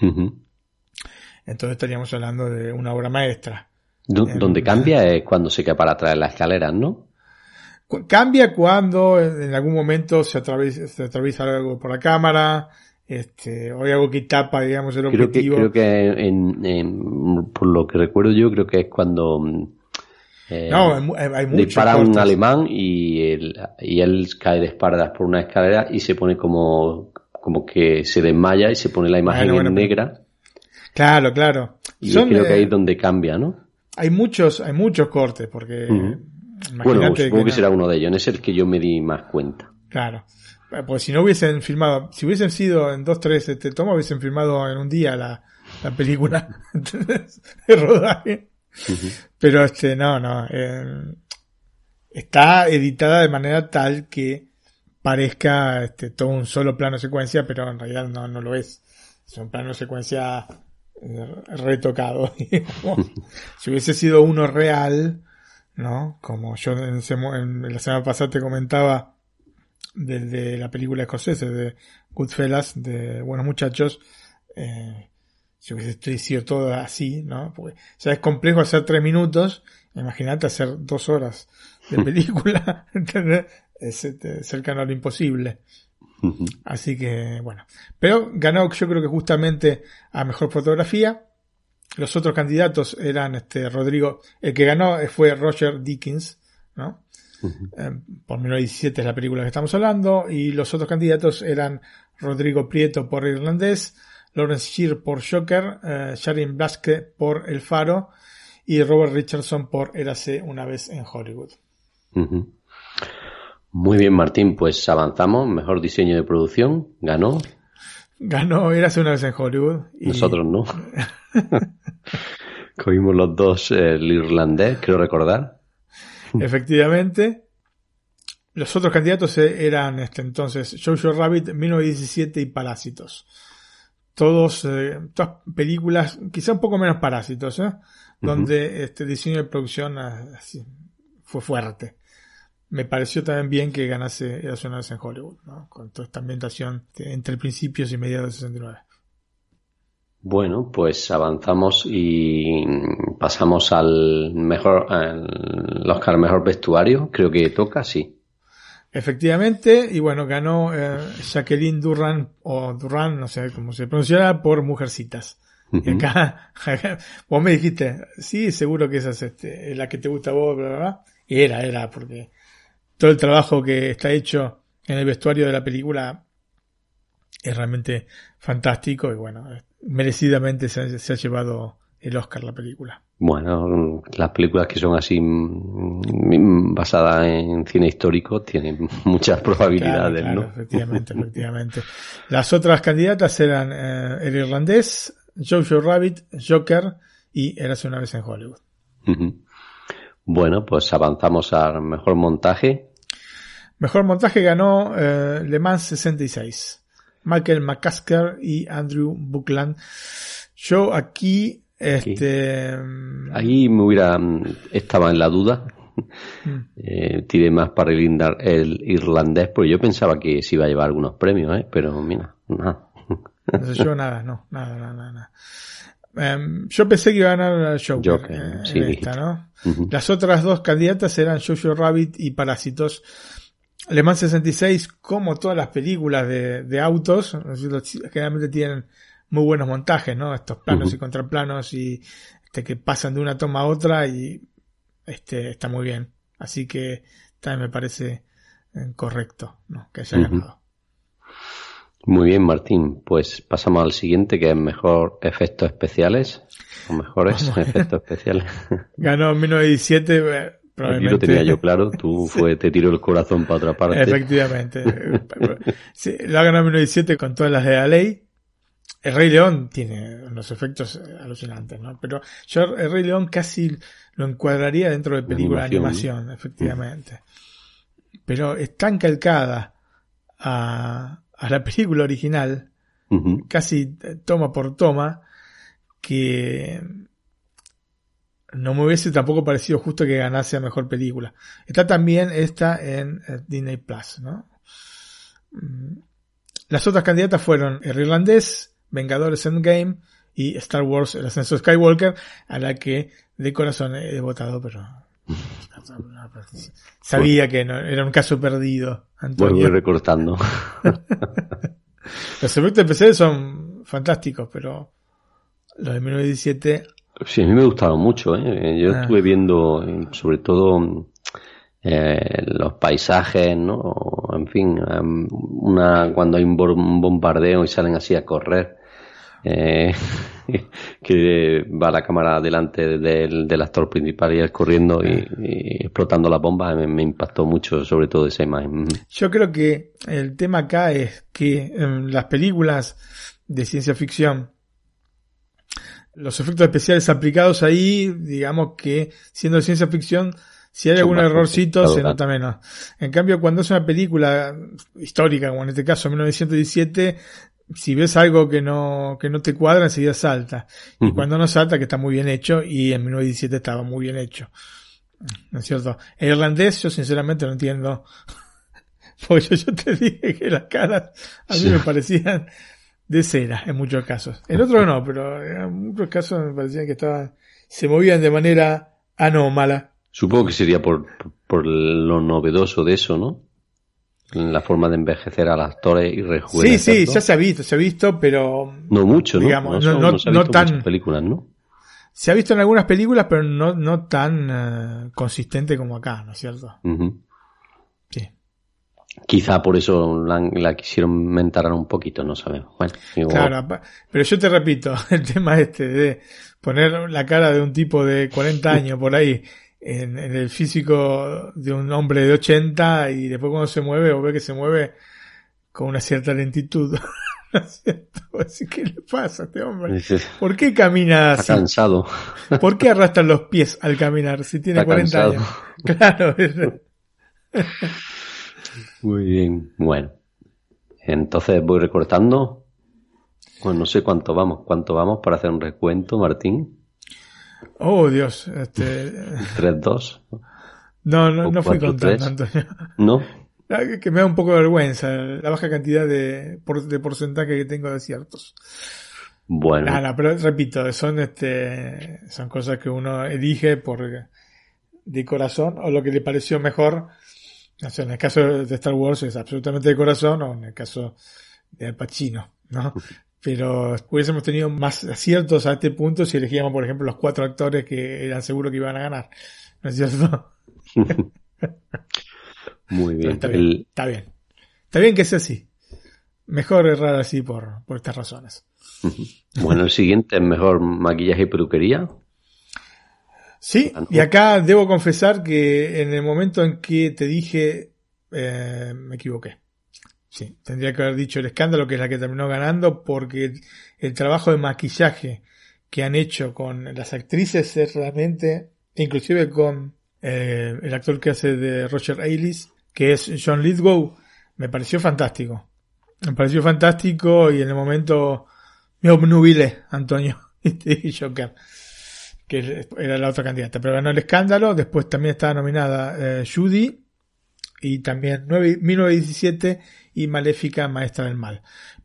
entonces estaríamos hablando de una obra maestra. donde cambia es cuando se queda para atrás las escaleras, ¿no? Cambia cuando en algún momento se atraviesa, se atraviesa algo por la cámara, este, o hay algo que tapa, digamos, el objetivo. Creo que, en, por lo que recuerdo yo, creo que es cuando eh, no, hay, dispara un alemán y él, y él cae de espaldas por una escalera y se pone como, como que se desmaya y se pone la imagen en negra. Claro, claro. Y yo creo que ahí es donde cambia, ¿no? Hay muchos, hay muchos cortes, porque. Bueno, supongo que, será uno de ellos, en ese es el que yo me di más cuenta. Claro. Pues si no hubiesen filmado, si hubiesen sido en dos, tres este, tomas, hubiesen filmado en un día la, la película de rodaje. Pero este, no, no. Eh, está editada de manera tal que parezca este, todo un solo plano secuencia, pero en realidad no, no lo es. Es un plano secuencia eh, retocado. si hubiese sido uno real, ¿no? Como yo en, en la semana pasada te comentaba, de, la película escocesa de Goodfellas, de Buenos Muchachos, eh, si hubiese sido todo así, ¿no? Porque ya es complejo hacer tres minutos, imagínate hacer dos horas de película, es este, cercano a lo imposible. Así que, bueno. Pero ganó yo creo que justamente a mejor fotografía. Los otros candidatos eran este Rodrigo, el que ganó fue Roger Dickens, ¿no? Eh, por 1917 es la película que estamos hablando, y los otros candidatos eran Rodrigo Prieto por Irlandés, Lawrence Shear por Joker, eh, Sharon Blaske por El Faro y Robert Richardson por Érase una vez en Hollywood. Muy bien, Martín, pues avanzamos. Mejor diseño de producción, ganó. Ganó Érase una vez en Hollywood. Nosotros no. Cogimos los dos el irlandés, creo recordar. Efectivamente. Los otros candidatos e-, eran este, entonces Jojo Rabbit, 1917 y Parásitos. Todos, eh, todas películas, quizá un poco menos Parásitos, ¿eh? donde este diseño de producción ah, fue fuerte. Me pareció también bien que ganase Era una vez en Hollywood, ¿no? con toda esta ambientación entre principios y mediados de 69. Bueno, pues avanzamos y pasamos al mejor, al Oscar mejor vestuario. Creo que toca, sí. Efectivamente, y bueno, ganó eh, Jacqueline Durran, o Durran, no sé cómo se pronunciará, por Mujercitas. Y acá, vos me dijiste, sí, seguro que esa es, este, la que te gusta a vos, bla, bla, bla. Y era, era, porque todo el trabajo que está hecho en el vestuario de la película es realmente fantástico y bueno, merecidamente se, se ha llevado el Oscar la película. Bueno, las películas que son así mm, mm, basadas en cine histórico tienen muchas probabilidades, Claro, claro, ¿no? Efectivamente, efectivamente. Las otras candidatas eran eh, El Irlandés, Jojo Rabbit, Joker y Érase una vez en Hollywood. Bueno, pues avanzamos al mejor montaje. Mejor montaje ganó eh, Le Mans 66. Michael McCasker y Andrew Buckland. Yo aquí, este, Ahí me hubiera mm, estaba en la duda. Mm. Eh, tiré más para el, el irlandés, porque yo pensaba que se iba a llevar algunos premios, ¿eh? pero mira, nada. no sé yo nada, no, nada, nada, nada. Em, yo pensé que iba a ganar Joker, Joker, eh, sí, esta, ¿no? Las otras dos candidatas eran Jojo Rabbit y Parásitos. Le Mans 66, como todas las películas de, de autos, generalmente tienen muy buenos montajes, ¿no? Estos planos y contraplanos y este, que pasan de una toma a otra y este está muy bien. Así que también me parece eh, correcto, ¿no? Que haya Ujú. ganado. Muy bien, Martín. Pues pasamos al siguiente, que es mejor efectos especiales. O mejores efectos especiales. Ganó en 1917, eh, Aquí lo tenía yo claro. Tú fue, te tiró el corazón para otra parte. Efectivamente. sí, ganado en 1917 con todas las de la ley. El Rey León tiene unos efectos alucinantes, ¿no? Pero yo el Rey León casi lo encuadraría dentro de película de Animación, animación, efectivamente. Pero es tan calcada a, a la película original, casi toma por toma, que no me hubiese tampoco parecido justo que ganase a mejor película. Está también esta en eh, Disney Plus, ¿no? Mm. Las otras candidatas fueron El Irlandés, Vengadores Endgame y Star Wars El Ascenso de Skywalker, a la que de corazón he votado, pero sabía que no, era un caso perdido, Voy, Antonio. voy recortando. Los efectos especiales son fantásticos, pero los de 1917 Sí, a mí me gustaron mucho. ¿eh? Yo Ah. estuve viendo, eh, sobre todo, eh, los paisajes, ¿no? En fin, em, una cuando hay un bombardeo y salen así a correr. eh, que va la cámara delante del, del actor principal y él corriendo y, y explotando las bombas, me, me impactó mucho, sobre todo esa imagen. Yo creo que el tema acá es que en las películas de ciencia ficción, los efectos especiales aplicados ahí, digamos que siendo de ciencia ficción, si hay algún errorcito se nota menos. En cambio, cuando es una película histórica, como en este caso 1917, si ves algo que no, que no te cuadra, enseguida salta. Y cuando no salta, que está muy bien hecho, y en 1917 estaba muy bien hecho. ¿No es cierto? El irlandés, yo sinceramente no entiendo. Porque yo, yo te dije que las caras a mí Sí. me parecían de cera en muchos casos. En otros no, pero en muchos casos me parecían que estaban, se movían de manera anómala. Supongo que sería por, por lo novedoso de eso, ¿no? La forma de envejecer a los actores y Sí, rejuvenecerlos. sí, ya se ha visto, se ha visto, pero No mucho, ¿no? digamos, no, no- no- se ha no visto tan- películas, ¿no? se ha visto en algunas películas, pero no, no tan eh, consistente como acá, ¿no es cierto? Sí. Quizá por eso la, la quisieron mentarar un poquito, no sabemos. Bueno, igual- Claro, pero yo te repito, el tema este de poner la cara de un tipo de 40 años por ahí en, en el físico de un hombre de 80 y después cuando se mueve o ve que se mueve con una cierta lentitud. ¿No es cierto? ¿Qué le pasa a este hombre? ¿Por qué camina Está así? cansado. ¿Por qué arrastra los pies al caminar si tiene Está 40 cansado. años? Claro, Muy bien. Bueno. Entonces voy recortando. Pues no sé cuánto vamos. ¿Cuánto vamos para hacer un recuento, Martín? Oh, Dios. Este... 3-2. No, no, no fui contando. Antonio. ¿No? Ah, que- Que me da un poco de vergüenza la baja cantidad de, por- de porcentaje que tengo de ciertos. Bueno. Nada, pero repito, son este, son cosas que uno elige por de corazón o lo que le pareció mejor. En el caso de Star Wars es absolutamente de corazón o en el caso de Al Pacino, ¿no? Pero hubiésemos tenido más aciertos a este punto si elegíamos, por ejemplo, los cuatro actores que eran seguros que iban a ganar. ¿No es cierto? Muy bien. está bien, El- está bien. Está bien que sea así. Mejor errar así por, por estas razones. Bueno, el siguiente es mejor maquillaje y peluquería. Sí, y acá debo confesar que en el momento en que te dije, eh, me equivoqué. Sí, tendría que haber dicho el escándalo, que es la que terminó ganando, porque el trabajo de maquillaje que han hecho con las actrices es realmente, inclusive con eh, el actor que hace de Roger Ailes, que es John Lithgow, me pareció fantástico. Me pareció fantástico y en el momento me obnubilé, Antonio y Joker, que era la otra candidata. Pero ganó el escándalo, después también estaba nominada eh, Judy y también 1917 y Maléfica Maestra del Mal.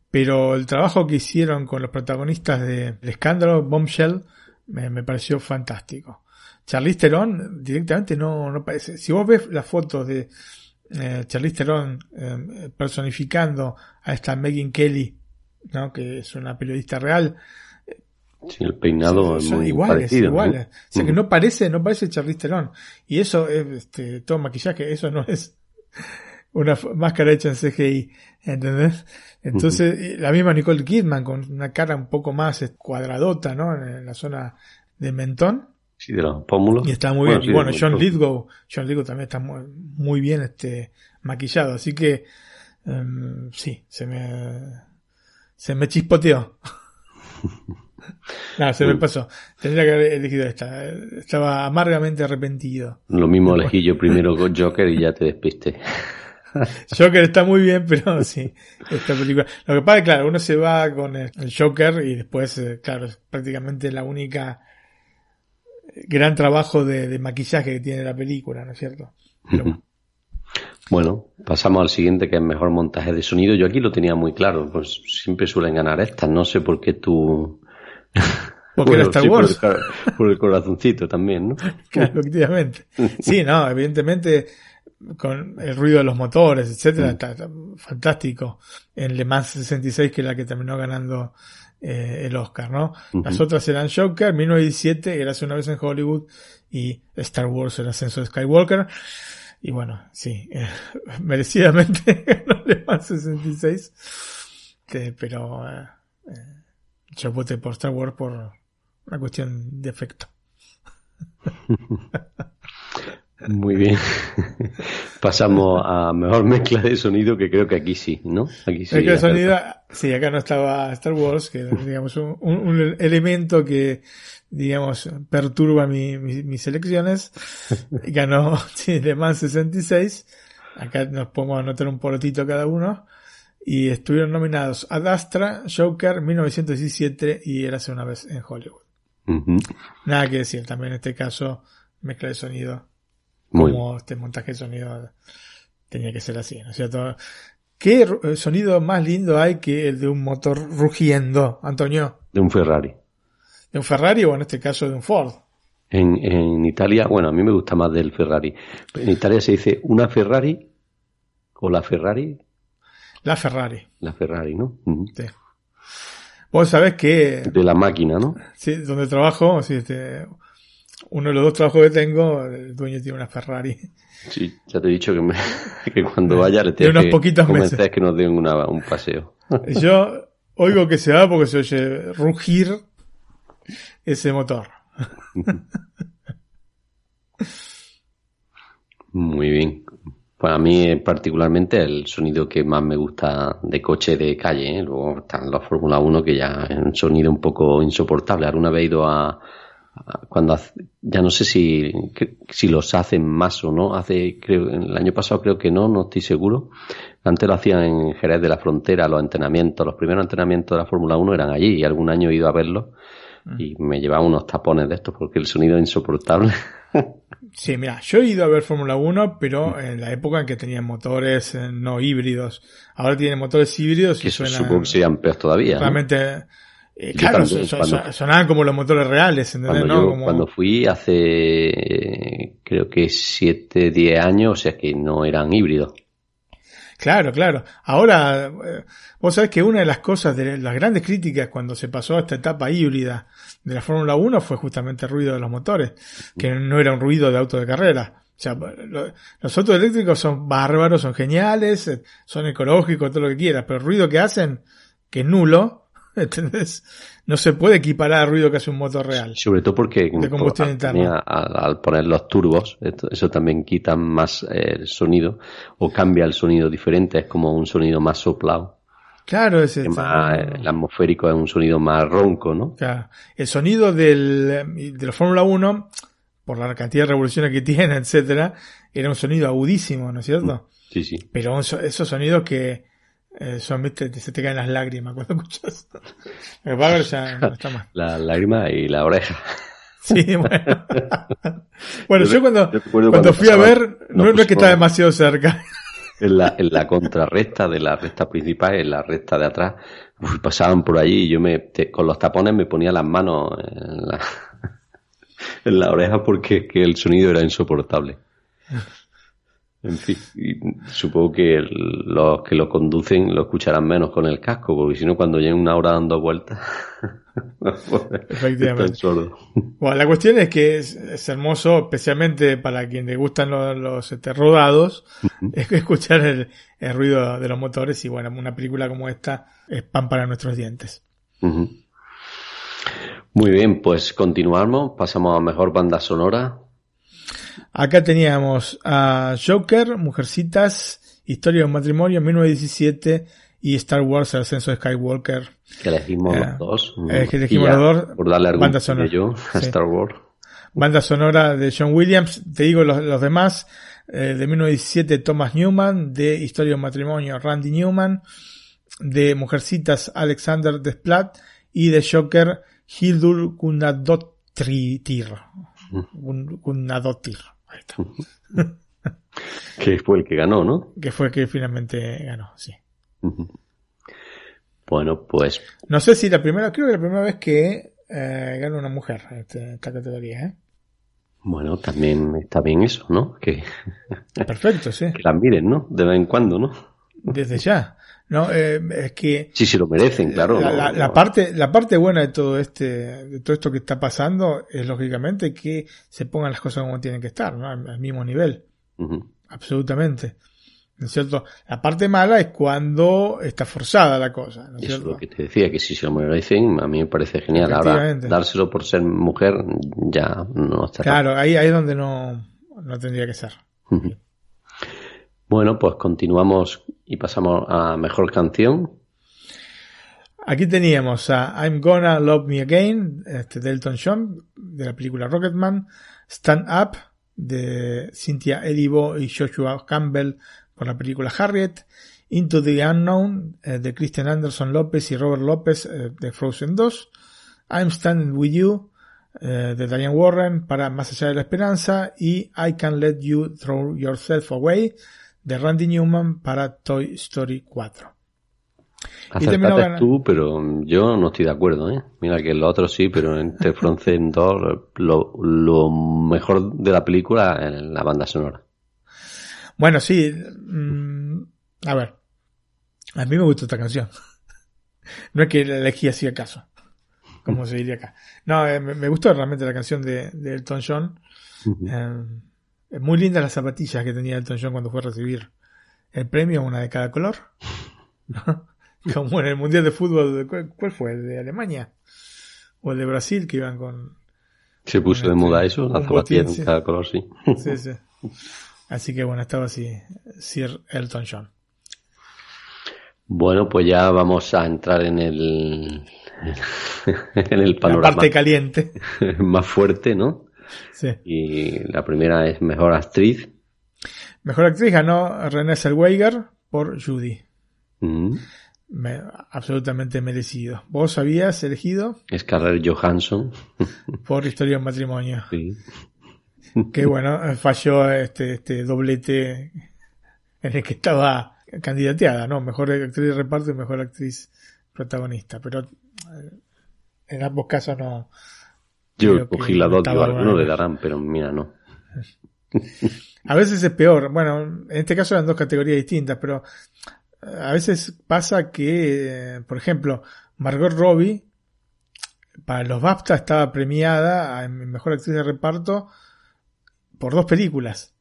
Pero el trabajo que hicieron con los protagonistas del escándalo, Bombshell, me, pareció fantástico. Charlize Theron directamente no, no parece. Si vos ves las fotos de eh, Charlize Theron eh, personificando a esta Megan Kelly, ¿no? que es una periodista real, Sí, el peinado son, muy iguales, iguales. O sea que no parece, no parece Charlize Theron. Y eso es, este, todo maquillaje, eso no es una máscara hecha en CGI, ¿entendés? Entonces, la misma Nicole Kidman con una cara un poco más cuadradota, ¿no? En la zona del mentón. Sí, de los pómulos. Y está muy bien. y bueno, John Lithgow, John Lithgow también está muy, muy bien este maquillado, así que um, sí, se me se me chispoteó. No, se me pasó. Tendría que haber elegido esta. Estaba amargamente arrepentido. Lo mismo elegí yo primero con Joker y ya te despiste. Joker está muy bien, pero sí, esta película. Lo que pasa es claro, uno se va con el, Joker y después, eh, claro, es prácticamente la única gran trabajo de, maquillaje que tiene la película, ¿no es cierto? bueno. pasamos al siguiente que es mejor montaje de sonido. Yo aquí lo tenía muy claro, pues siempre suelen ganar estas. No sé por qué tú porque era Star Wars. Por el, corazoncito también, ¿no? Claro, efectivamente. Sí, no, evidentemente con el ruido de los motores, etcétera, está, fantástico. En Le Mans 66, que es la que terminó ganando eh, el Oscar, ¿no? Las otras eran Joker, 1917, era hace una vez en Hollywood, y Star Wars, el ascenso de Skywalker. Y bueno, sí, eh, merecidamente ganó Le Mans 66, pero eh, yo voté por Star Wars por una cuestión de efecto. Muy bien. Pasamos a mejor mezcla de sonido, que creo que aquí sí, ¿no? Aquí sí. Mezcla de sonido, sí, acá no estaba Star Wars, que digamos un, un, elemento que, digamos, perturba mi, mis elecciones. Ganó sí, Le Mans 66. Acá nos podemos anotar un porotito cada uno y estuvieron nominados Ad Astra, Joker, 1917 y Érase una vez en Hollywood. Nada que decir, también en este caso, mezcla de sonido, como este montaje de sonido tenía que ser así, ¿no es cierto? ¿Qué eh, sonido más lindo hay que el de un motor rugiendo, Antonio? De un Ferrari. ¿De un Ferrari o en este caso de un Ford? En, en Italia, bueno, a mí me gusta más del Ferrari. En Italia se dice una Ferrari o la Ferrari la Ferrari. La Ferrari, ¿no? Sí. Vos sabés que... De la máquina, ¿no? Sí, donde trabajo, sí, este, uno de los dos trabajos que tengo, el dueño tiene una Ferrari. Sí, ya te he dicho que, que cuando vaya le tengo unos poquitos meses. que nos den un paseo. Yo oigo que se va porque se oye rugir ese motor. Muy bien. Pues a mí particularmente el sonido que más me gusta de coche de calle, ¿eh? luego están los Fórmula 1 que ya es un sonido un poco insoportable. Alguna vez he ido a, cuando ya no sé si, si los hacen más o no, hace creo el año pasado creo que no, no estoy seguro. Antes lo hacían en Jerez de la Frontera, los entrenamientos, los primeros entrenamientos de la Fórmula 1 eran allí y algún año he ido a verlos. Y me llevaba unos tapones de estos porque el sonido es insoportable. Sí, mira, yo he ido a ver Fórmula 1, pero mm. en la época en que tenían motores eh, no híbridos. Ahora tienen motores híbridos y suenan... Supongo que serían peores todavía. Realmente... Eh, claro, sonaban como los motores reales, ¿entendés? Cuando, cuando fui hace, creo que 7, 10 años, o sea que no eran híbridos. Claro, claro. Ahora, eh, vos sabés que una de las cosas, de las grandes críticas cuando se pasó a esta etapa híbrida de la Fórmula 1 fue justamente el ruido de los motores, que no era un ruido de auto de carrera. O sea, los autos eléctricos son bárbaros, son geniales, eh, son ecológicos, todo lo que quieras, pero el ruido que hacen, que es nulo, ¿Entendés? No se puede equiparar al ruido que hace un motor real. Sobre todo porque De combustión interna. al, al poner los turbos, esto- eso también quita más eh, el sonido o cambia el sonido diferente, es como un sonido más soplado. Claro, ese que más, el atmosférico es un sonido más ronco, ¿no? Claro. El sonido del, de la Fórmula 1, por la cantidad de revoluciones que tiene, etcétera, era un sonido agudísimo, ¿no es cierto? Sí, sí. Pero esos sonidos que eh, son, viste, se te caen las lágrimas cuando escuchas. El Bagger ya no está más. La lágrima y la oreja. Sí, bueno. bueno, Yo yo cuando, yo cuando cuando fui a ver, no, no es que pusimos- demasiado cerca. En la, en la contrarrecta de la recta principal, en la recta de atrás, uf, pasaban por allí y yo me, con los tapones me ponía las manos en la, en la oreja porque que el sonido era insoportable. En fin, supongo que los que lo conducen lo escucharán menos con el casco, porque si no, cuando lleven una hora dando vueltas, Efectivamente. Bueno, la cuestión es que es, es hermoso, especialmente para quien le gustan los, los, este, rodados, es que escuchar el, el ruido de los motores y bueno, una película como esta es pan para nuestros dientes. Ujú. Muy bien, pues continuamos, pasamos a mejor banda sonora. Acá teníamos a Joker, Mujercitas, Historia de un matrimonio, 1917 y Star Wars, El ascenso de Skywalker. Que elegimos Eh, los dos. es que Y elegimos ya, los dos, Por darle algún banda sonora. yo a Sí. Star Wars. Banda sonora de John Williams, te digo los, los demás, eh, de 1917 Thomas Newman, de Historia de un matrimonio Randy Newman, de Mujercitas Alexander Desplat y de Joker Hildur Gunnadottir. Gun- Gunnadottir. Ahí está. Que fue el que ganó, ¿no? Que fue que finalmente ganó, sí. Bueno, pues No sé si la primera, creo que la primera vez que eh, gana una mujer este- esta categoría, ¿eh? bueno, también está bien eso, ¿no? Que, Perfecto, sí. que las miren, ¿no? De vez en cuando, ¿no? Desde ya. No, eh, es que Sí, se lo merecen, claro. la, la- parte, la parte buena de todo este, de todo esto que está pasando es lógicamente que se pongan las cosas como tienen que estar, ¿no? Al, al mismo nivel. Absolutamente. ¿No es cierto? La parte mala es cuando está forzada la cosa, ¿no es Eso es cierto? lo que te decía, que si se lo merecen, a mí me parece genial. Ahora, dárselo por ser mujer ya no está Claro, ahí, ahí es donde no, no tendría que ser. Bueno, pues continuamos y pasamos a mejor canción. Aquí teníamos a I'm Gonna Love Me Again, este, de Elton John, de la película Rocketman, Stand Up, de Cynthia Erivo y Joshua Campbell por la película Harriet, Into the Unknown, eh, de Christian Anderson López y Robert López, eh, de Frozen 2, I'm Standing With You, eh, de Diane Warren para Más allá de la esperanza, y I Can Let You Throw Yourself Away, de Randy Newman para Toy Story 4. terminó Acertaste tú, pero yo no estoy de acuerdo, ¿eh? Mira que los otros sí, pero en The Frozen 2 lo, lo mejor de la película es la banda sonora. Bueno, sí. mm, a ver. A mí me gustó esta canción. No es que la elegí así acaso. Como se diría acá. No, eh, me, me gustó realmente la canción de, de Elton John. Eh, es muy lindas las zapatillas que tenía Elton John cuando fue a recibir el premio, una de cada color. Como en el Mundial de Fútbol, ¿cuál, cuál fue? ¿El de Alemania? ¿O el de Brasil que iban con... Se puso de Este, moda eso, la un zapatilla botín, sí. en cada color, sí. Sí, sí. Así que bueno, estaba así Sir Elton John. Bueno, pues ya vamos a entrar en el en el La panorama parte caliente. más fuerte, ¿no? Sí. Y la primera es mejor actriz. Mejor actriz ganó Renée Zellweger por Judy. Mm. Me- absolutamente merecido. ¿Vos habías elegido Scarlett Johansson. por Historia de un matrimonio? Sí. Que bueno, falló este, este doblete en el que estaba candidateada, ¿no? Mejor actriz de reparto y mejor actriz protagonista. Pero eh, en ambos casos no. Yo cogí la dos, alguna le darán, pero mira, no. A veces es peor. Bueno, en este caso eran dos categorías distintas, pero eh, a veces pasa que, eh, por ejemplo, Margot Robbie para los BAFTA estaba premiada en mejor actriz de reparto por dos películas.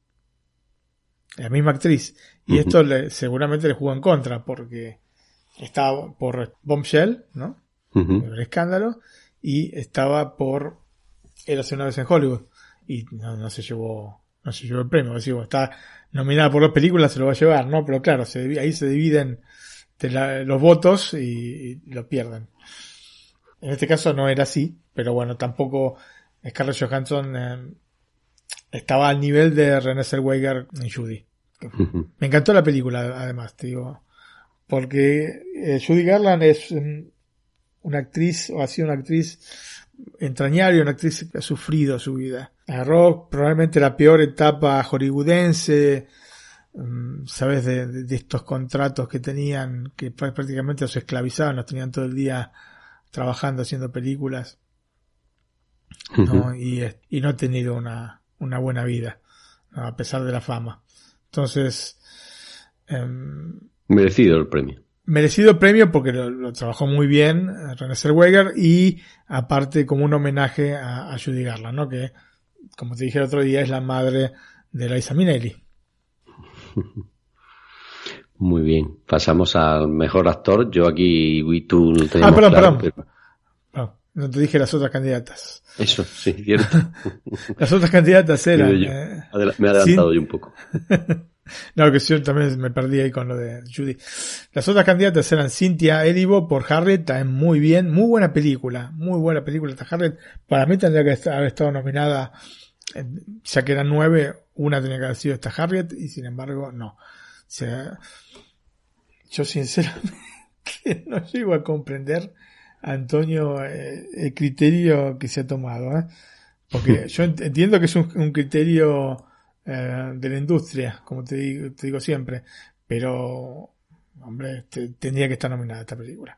La misma actriz. Y esto le- seguramente le jugó en contra porque estaba por Bombshell, ¿no? el escándalo, y estaba por Érase una vez en Hollywood, y no, se llevó, no se llevó el premio, decir, está nominada por dos películas, se lo va a llevar, ¿no? Pero claro, ahí se dividen los votos y, lo pierden. En este caso no era así, pero bueno, tampoco Scarlett Johansson eh, estaba al nivel de René Zellweger en Judy. Me encantó la película, además, te digo, porque eh, Judy Garland es una actriz, o ha sido una actriz entrañable, una actriz que ha sufrido su vida. Agarró probablemente la peor etapa hollywoodense, mm, sabes, de, estos contratos que tenían, que prácticamente los esclavizaban, los tenían todo el día trabajando, haciendo películas. y, y, no ha tenido una, una buena vida, a pesar de la fama. Entonces... Em, merecido el premio. Merecido el premio porque lo, trabajó muy bien eh, René Zellweger y aparte como un homenaje a, Judy Garland, ¿no? Que, como te dije el otro día, es la madre de Liza Minnelli. Muy bien. Pasamos al mejor actor. Yo aquí tú no Ah, perdón, perdón. No te dije las otras candidatas. Eso, sí, cierto. las otras candidatas eran. Eh, me he adelantado yo un poco. no, que yo también me perdí ahí con lo de Judy. Las otras candidatas eran Cynthia Erivo por Harriet, también muy bien, muy buena película, muy buena película esta Harriet. Para mí tendría que haber estado nominada, ya que eran nueve, una tenía que haber sido esta Harriet, y sin embargo, no. O sea, yo sinceramente no llego a comprender Antonio, eh, el criterio que se ha tomado. ¿eh? Porque yo entiendo que es un, criterio eh, de la industria, como te digo, te digo siempre, pero, hombre, tendría que estar nominada esta película.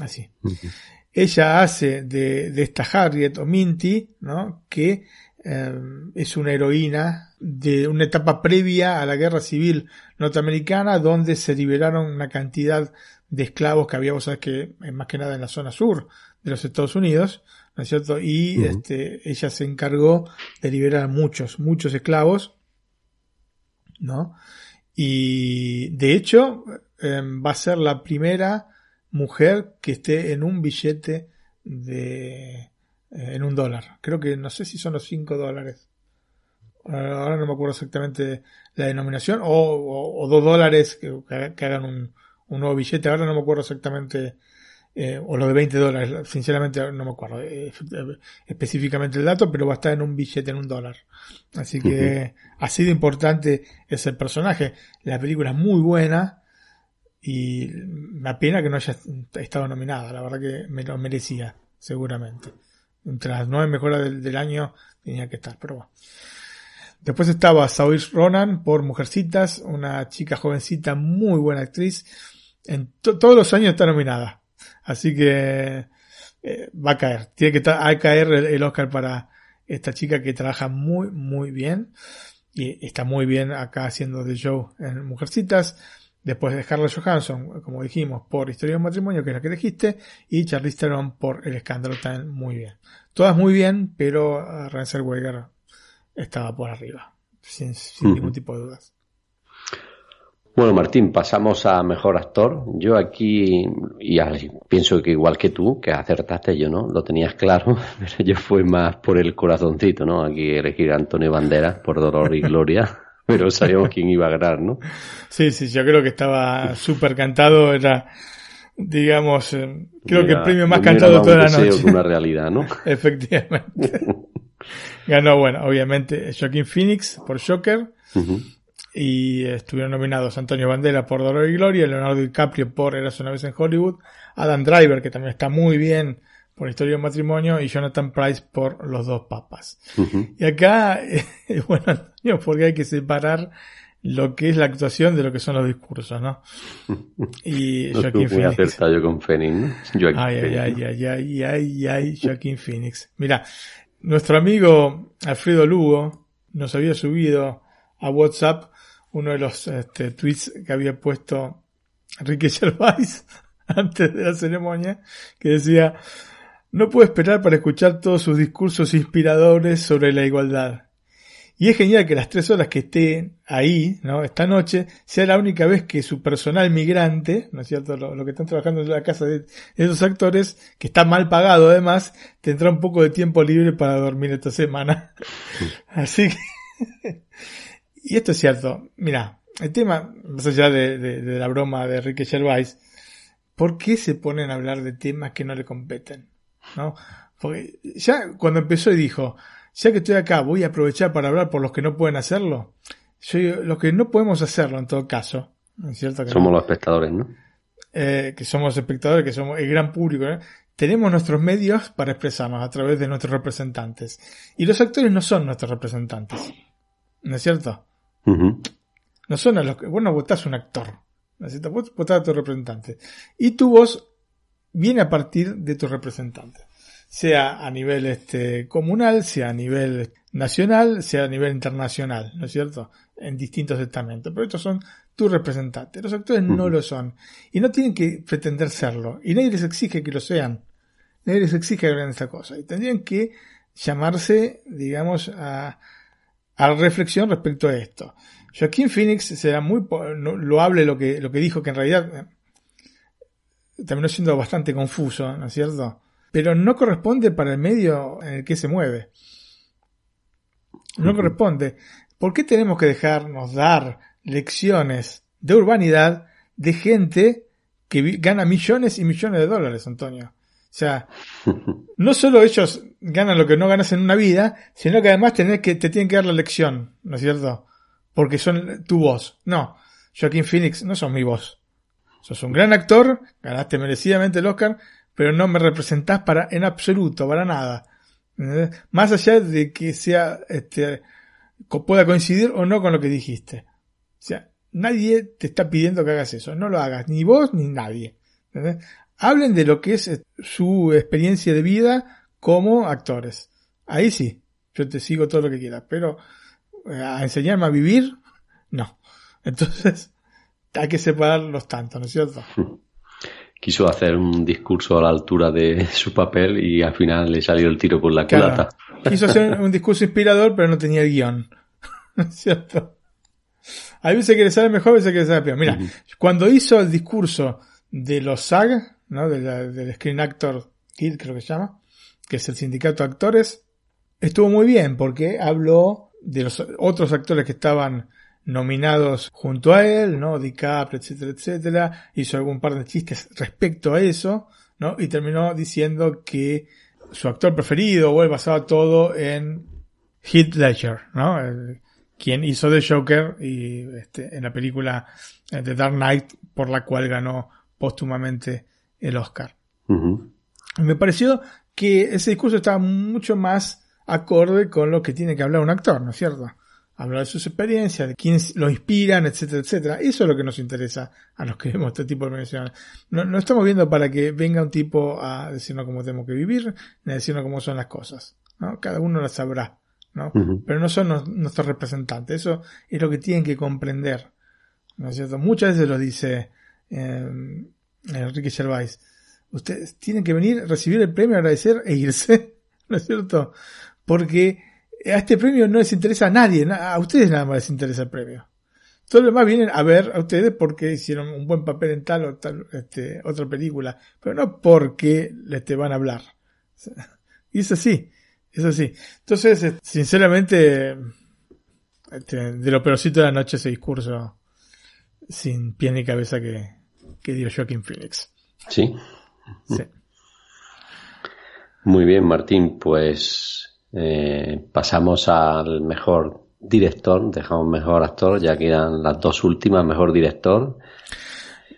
Así. Ella hace de, de, esta Harriet o Minty, ¿no? Que es una heroína de una etapa previa a la guerra civil norteamericana donde se liberaron una cantidad de esclavos que había, vos sabés que más que nada en la zona sur de los Estados Unidos, ¿no es cierto? Y este, ella se encargó de liberar a muchos, muchos esclavos, ¿no? Y de hecho em, va a ser la primera mujer que esté en un billete de eh, en un dólar. Creo que no sé si son los 5 dólares. Ahora no me acuerdo exactamente la denominación. O, o, 2 dólares que, hagan un, un nuevo billete, ahora no me acuerdo exactamente, eh, o lo de 20 dólares, sinceramente no me acuerdo eh, específicamente el dato, pero va a estar en un billete en un dólar. Así que así de importante es el personaje. La película es muy buena y me pena que no haya estado nominada, la verdad que me lo merecía, seguramente. Entre las nueve mejoras del, año tenía que estar, pero bueno. Después estaba Saoirse Ronan por Mujercitas, una chica jovencita, muy buena actriz en todos los años está nominada. Así que eh, va a caer. Tiene que a caer el, Oscar para esta chica que trabaja muy, muy bien. Y está muy bien acá haciendo de show en Mujercitas. Después de Scarlett Johansson, como dijimos, por Historia de un matrimonio, que es la que dijiste. Y Charlize Theron por El escándalo también muy bien. Todas muy bien, pero uh, Renzel Weiger estaba por arriba. Sin, ningún tipo de dudas. Bueno, Martín, pasamos a mejor actor. Yo aquí, y pienso que igual que tú, que acertaste yo, ¿no? Lo tenías claro, pero yo fui más por el corazoncito, ¿no? Aquí elegir a Antonio Banderas por Dolor y Gloria, pero sabíamos quién iba a ganar, ¿no? Sí, sí, yo creo que estaba súper cantado, era, digamos, eh, creo que el premio más cantado de toda la noche. una realidad, ¿no? Efectivamente. Ganó, bueno, obviamente Joaquín Phoenix por Joker y estuvieron nominados Antonio Bandera por Dolor y Gloria, Leonardo DiCaprio por Eras una vez en Hollywood, Adam Driver, que también está muy bien por Historia de un matrimonio, y Jonathan Price por Los dos papas. Y acá, bueno, Antonio, porque hay que separar lo que es la actuación de lo que son los discursos, ¿no? Y no Joaquín Phoenix. yo con Phoenix. ay, ay, ay, ay, ay, ay, ay, Joaquín Phoenix. Mira, nuestro amigo Alfredo Lugo nos había subido a WhatsApp uno de los este, tweets que había puesto Enrique Gervais antes de la ceremonia, que decía, no puedo esperar para escuchar todos sus discursos inspiradores sobre la igualdad. Y es genial que las tres horas que esté ahí, ¿no? Esta noche, sea la única vez que su personal migrante, ¿no es cierto? Lo, que están trabajando en la casa de, esos actores, que está mal pagado además, tendrá un poco de tiempo libre para dormir esta semana. Así que, y esto es cierto. Mira, el tema, más allá de, de, la broma de Enrique Gervais, ¿por qué se ponen a hablar de temas que no le competen? ¿No? Porque ya cuando empezó y dijo, ya que estoy acá, voy a aprovechar para hablar por los que no pueden hacerlo. Yo, los que no podemos hacerlo en todo caso, ¿es cierto? somos los espectadores, ¿no? Eh, que somos espectadores, que somos el gran público, tenemos nuestros medios para expresarnos a través de nuestros representantes. Y los actores no son nuestros representantes, ¿no es cierto? No son a los que, vos no votás un actor, ¿no es cierto? Vos votás a tu representante. Y tu voz viene a partir de tu representante sea a nivel este, comunal, sea a nivel nacional, sea a nivel internacional, ¿no es cierto? En distintos estamentos. Pero estos son tus representantes. Los actores no lo son. Y no tienen que pretender serlo. Y nadie les exige que lo sean. Nadie les exige que hagan esta cosa. Y tendrían que llamarse, digamos, a, a reflexión respecto a esto. Joaquín Phoenix será muy loable lo que, lo que dijo, que en realidad eh, terminó siendo bastante confuso, ¿no es cierto? pero no corresponde para el medio en el que se mueve. No corresponde. ¿Por qué tenemos que dejarnos dar lecciones de urbanidad de gente que gana millones y millones de dólares, Antonio? O sea, no solo ellos ganan lo que no ganas en una vida, sino que además tenés que, te tienen que dar la lección, ¿no es cierto? Porque son tu voz. No, Joaquín Phoenix no son mi voz. Sos un gran actor, ganaste merecidamente el Oscar, pero no me representás para, en absoluto, para nada. Más allá de que sea, este, pueda coincidir o no con lo que dijiste. O sea, nadie te está pidiendo que hagas eso. No lo hagas, ni vos ni nadie. Hablen de lo que es eh, su experiencia de vida como actores. Ahí sí, yo te sigo todo lo que quieras, pero eh, a enseñarme a vivir, no. Entonces, hay que separarlos tanto, ¿no es cierto? quiso hacer un discurso a la altura de su papel y al final le salió el tiro por la culata. Quiso hacer un discurso inspirador, pero no tenía el guion. ¿Cierto? Hay veces que le sale mejor, a veces que le sale peor. Mira, cuando hizo el discurso de los SAG, ¿no? del Screen Actor Guild, creo que se llama, que es el sindicato de actores, estuvo muy bien porque habló de los otros actores que estaban nominados junto a él, ¿no? DiCaprio, etcétera, etcétera. Hizo algún par de chistes respecto a eso, ¿no? Y terminó diciendo que su actor preferido, o él basaba todo en Heath Ledger, ¿no? quien hizo The Joker y este, en la película eh, The Dark Knight, por la cual ganó póstumamente el Oscar. Me pareció que ese discurso estaba mucho más acorde con lo que tiene que hablar un actor, ¿no es cierto? hablar de sus experiencias, de quiénes lo inspiran, etcétera, etcétera. Eso es lo que nos interesa a los que vemos este tipo de organizaciones. No, no estamos viendo para que venga un tipo a decirnos cómo tenemos que vivir, ni a decirnos cómo son las cosas. ¿no? Cada uno las sabrá, ¿no? Pero no son nuestros representantes. Eso es lo que tienen que comprender. ¿No es cierto? Muchas veces lo dice eh, Enrique Gervais. Ustedes tienen que venir, recibir el premio, agradecer e irse. ¿No es cierto? Porque a este premio no les interesa a nadie, a ustedes nada más les interesa el premio. Todos los demás vienen a ver a ustedes porque hicieron un buen papel en tal o tal este, otra película, pero no porque les te van a hablar. Y es así, es así. Entonces, eh, sinceramente, este, de lo peorcito de la noche ese discurso sin pie ni cabeza que, que dio Joaquín Phoenix. Sí. Sí. Muy bien, Martín, pues eh, pasamos al mejor director, dejamos mejor actor, ya quedan las dos últimas, mejor director.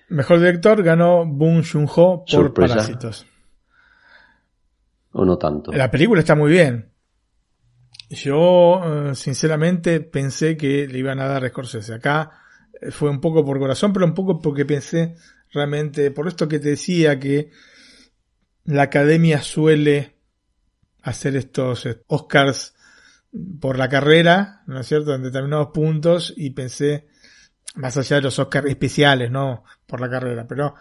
Mejor director ganó Boon Joon-ho por Parásitos. ¿O no tanto? La película está muy bien. Yo, eh, sinceramente, pensé que le iban a dar a Scorsese. Acá eh, fue un poco por corazón, pero un poco porque pensé realmente, por esto que te decía, que la academia suele hacer estos eh, Oscars por la carrera, ¿no es cierto?, en determinados puntos y pensé, más allá de los Oscars especiales, ¿no?, por la carrera, pero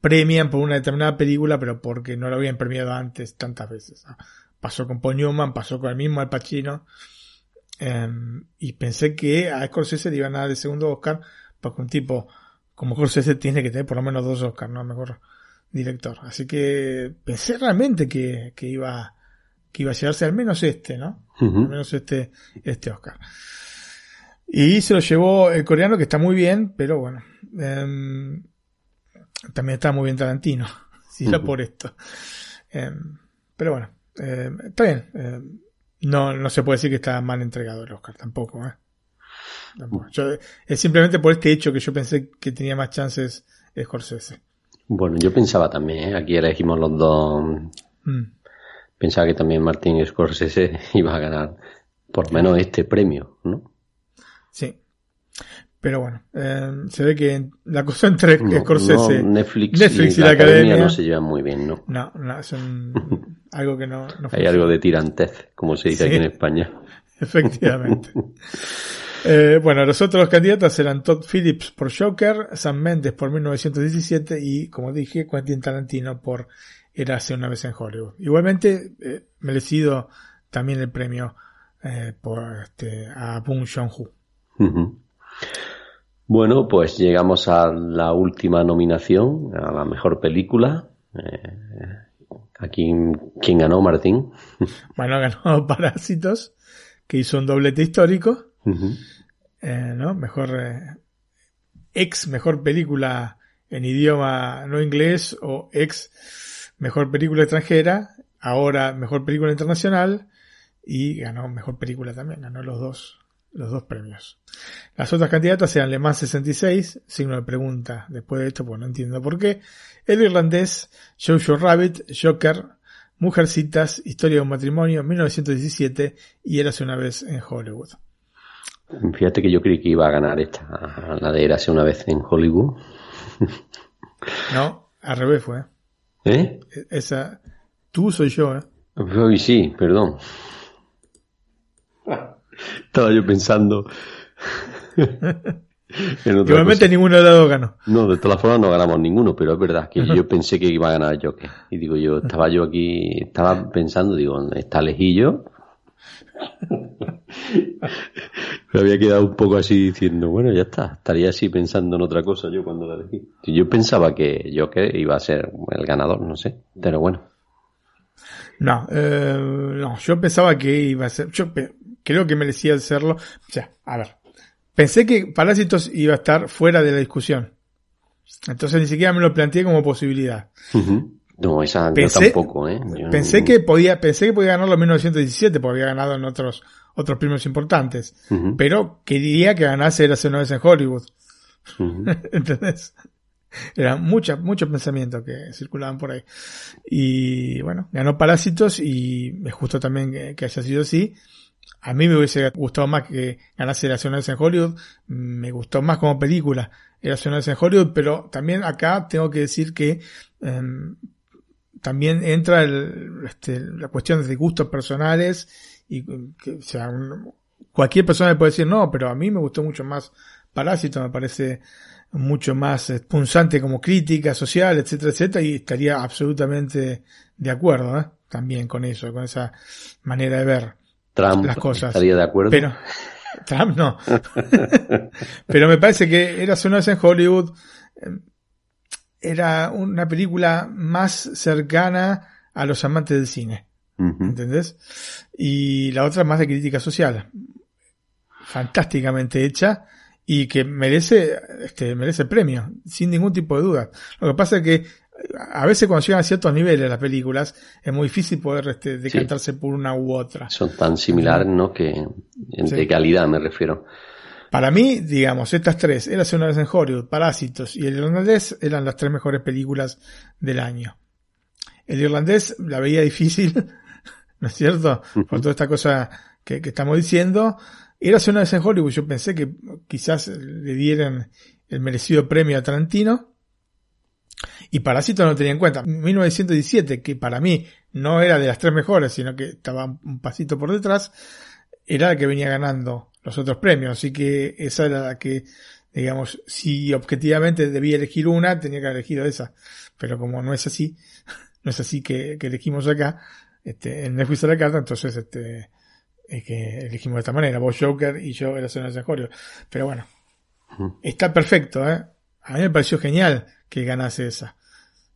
premian por una determinada película, pero porque no lo habían premiado antes tantas veces. Pasó con Paul pasó con el mismo Al Pacino, Em, y pensé que a Scorsese le iban a dar el segundo Oscar, porque un tipo como Scorsese tiene que tener por lo menos dos Oscars, ¿no? Mejor director. Así que pensé realmente que, que iba que iba a llevarse al menos este, ¿no? Al menos este, este Oscar. Y se lo llevó el coreano, que está muy bien, pero bueno. Em, también está muy bien Tarantino, si era por esto. Em, pero bueno, está bien. No, no se puede decir que está mal entregado el Oscar, tampoco, ¿eh? Es simplemente por este hecho que yo pensé que tenía más chances Scorsese. Bueno, yo pensaba también, ¿eh? aquí elegimos los dos. Mm. Pensaba que también Martín Scorsese iba a ganar por menos este premio, ¿no? Sí. Pero bueno, eh, se ve que la cosa entre Scorsese, Netflix, y, la, academia, no se llevan muy bien, ¿no? No, no son algo que no, Hay algo de tirantez, como se dice aquí en España. Efectivamente. Eh, bueno, los otros candidatos eran Todd Phillips por Joker, Sam Mendes por 1917 y, como dije, Quentin Tarantino por Érase una vez en Hollywood. Igualmente, eh, merecido también el premio eh, por este, a Bong Joon-ho. Bueno, pues llegamos a la última nominación, a la mejor película. Eh, aquí, ¿quién ganó, Martín? Bueno, ganó Parásitos, que hizo un doblete histórico. Eh, ¿no? Mejor, eh, ex mejor película en idioma no inglés o ex mejor película extranjera. Ahora mejor película internacional. Y ganó mejor película también, ganó los dos los dos premios. Las otras candidatas eran Le Mans 66, signo de pregunta después de esto, pues no entiendo por qué. El irlandés, Jojo Rabbit, Joker, Mujercitas, Historia de un matrimonio, 1917 y Érase una vez en Hollywood. Fíjate que yo creí que iba a ganar esta, la de Érase una vez en Hollywood. No, al revés fue. ¿Eh? Esa, tú soy yo, ¿eh? Sí, perdón. Estaba yo pensando. Igualmente ninguno de los dos ganó. No, de todas formas no ganamos ninguno, pero es verdad que yo pensé que iba a ganar Joker. Y digo, yo estaba yo aquí, estaba pensando, digo, está lejillo. Me había quedado un poco así diciendo, bueno, ya está, estaría así pensando en otra cosa yo cuando la elegí. Yo pensaba que Joker iba a ser el ganador, no sé, pero bueno. No, eh, no, yo pensaba que iba a ser, yo creo que merecía hacerlo. O sea, a ver, pensé que Parásitos iba a estar fuera de la discusión. Entonces ni siquiera me lo planteé como posibilidad. No, esa pensé, tampoco, ¿eh? pensé que podía, pensé que podía ganarlo en 1917, porque había ganado en otros, otros premios importantes. Pero quería que ganase era una vez en Hollywood. ¿Entendés? Eran muchos, muchos pensamientos que circulaban por ahí. Y bueno, ganó Parásitos y es justo también que haya sido así. A mí me hubiese gustado más que ganase Nacionales en Hollywood. Me gustó más como película Nacionales en Hollywood, pero también acá tengo que decir que em, también entra el, este, la cuestión de gustos personales y que, o sea, cualquier persona puede decir no, pero a mí me gustó mucho más Parásito, me parece mucho más punzante como crítica social, etcétera, etcétera, y estaría absolutamente de acuerdo ¿eh? también con eso, con esa manera de ver. Trump las cosas. estaría de acuerdo. Pero, Trump no. Pero me parece que era una vez en Hollywood, em, era una película más cercana a los amantes del cine. ¿Entendés? Y la otra más de crítica social. Fantásticamente hecha y que merece, este, merece premio, sin ningún tipo de duda. Lo que pasa es que a veces cuando llegan a ciertos niveles las películas es muy difícil poder este, decantarse por una u otra. Son tan similares, ¿no? Que de calidad me refiero. Para mí, digamos, estas tres, Érase una vez en Hollywood, Parásitos y El Irlandés eran las tres mejores películas del año. El Irlandés la veía difícil, ¿no es cierto? Por toda esta cosa que, que estamos diciendo. Érase una vez en Hollywood, yo pensé que quizás le dieran el merecido premio a Tarantino y Parásito no tenía en cuenta. 1917, que para mí no era de las tres mejores, sino que estaba un pasito por detrás, era la que venía ganando los otros premios. Así que esa era la que, digamos, si objetivamente debía elegir una, tenía que haber elegido esa. Pero como no es así, no es así que, elegimos acá, este, en Netflix a la carta, entonces, este, es que elegimos de esta manera. Vos Joker y yo era Zona de Pero bueno, está perfecto, ¿eh? A mí me pareció genial que ganase esa.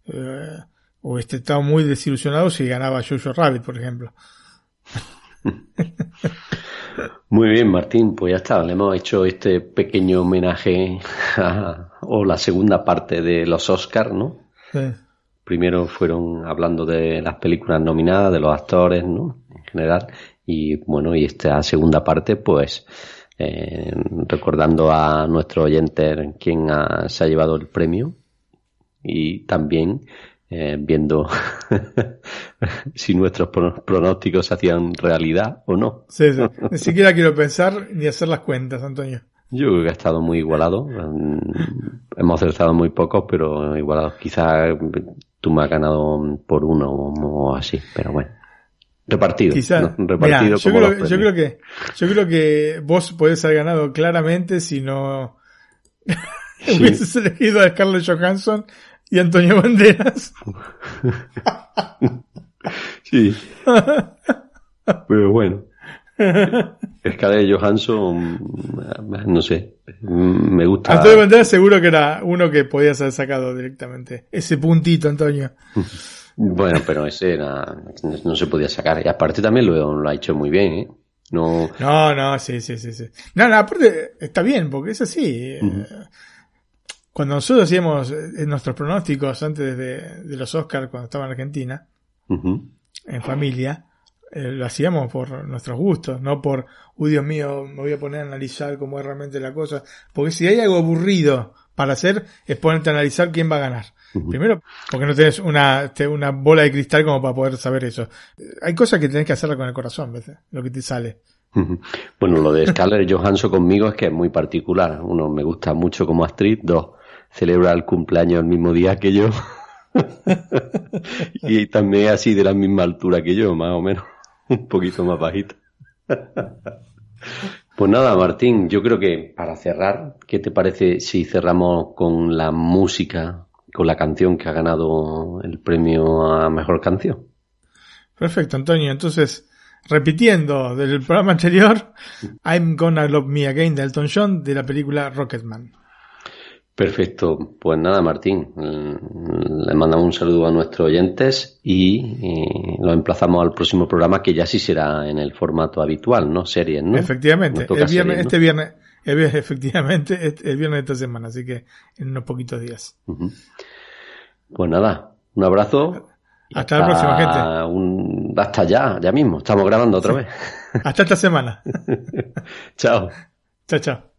Eh, o este estaba muy desilusionado si ganaba Jojo Rabbit, por ejemplo. Muy bien, Martín, pues ya está, le hemos hecho este pequeño homenaje a, o la segunda parte de los Oscars, ¿no? Primero fueron hablando de las películas nominadas, de los actores, ¿no? En general, y bueno, y esta segunda parte, pues eh, recordando a nuestro oyente quien se ha llevado el premio y también eh, viendo si nuestros pronósticos se hacían realidad o no. Sí, sí. Ni siquiera quiero pensar ni hacer las cuentas, Antonio. Yo creo que ha estado muy igualado. Hemos acertado muy pocos, pero igualado. Quizás tú me has ganado por uno o así, pero bueno. Repartido. Quizás. Repartido yo, creo, yo, creo, que yo creo que vos podés haber ganado claramente si no hubieses elegido a Scarlett Johansson y Antonio Banderas. sí. Pero bueno. Scarlett Johansson, no sé, me gusta. Antonio Banderas seguro que era uno que podías haber sacado directamente. Ese puntito, Antonio. Bueno, pero ese era, no se podía sacar. Y aparte también lo, lo ha hecho muy bien, ¿eh? No, no, no, sí, sí, sí, sí. No, no, aparte está bien, porque es así. Cuando nosotros hacíamos eh, nuestros pronósticos antes de, los Oscars, cuando estaba en Argentina, en familia, eh, lo hacíamos por nuestros gustos, no por, uy Dios mío, me voy a poner a analizar cómo es realmente la cosa. Porque si hay algo aburrido para hacer, es ponerte a analizar quién va a ganar. Primero, porque no tienes una, una bola de cristal como para poder saber eso. Hay cosas que tienes que hacerla con el corazón, ¿ves? Lo que te sale. Bueno, lo de Scarlett Johansson conmigo es que es muy particular. Uno, me gusta mucho como actriz. Dos, celebra el cumpleaños el mismo día que yo. y también así de la misma altura que yo, más o menos. Un poquito más bajito. Pues nada, Martín, yo creo que para cerrar, ¿qué te parece si cerramos con la música con la canción que ha ganado el premio a mejor canción. Perfecto, Antonio. Entonces, repitiendo del programa anterior, I'm Gonna Love Me Again de Elton John de la película Rocketman. Perfecto. Pues nada, Martín, le mandamos un saludo a nuestros oyentes y, lo emplazamos al próximo programa que ya sí será en el formato habitual, ¿no? Series, ¿no? Efectivamente. Este viernes efectivamente, el viernes de esta semana, así que en unos poquitos días. Pues nada, un abrazo. Hasta, la próxima, gente. Un, hasta ya, ya mismo. Estamos grabando otra vez. Hasta esta semana. chao. Chao, chao.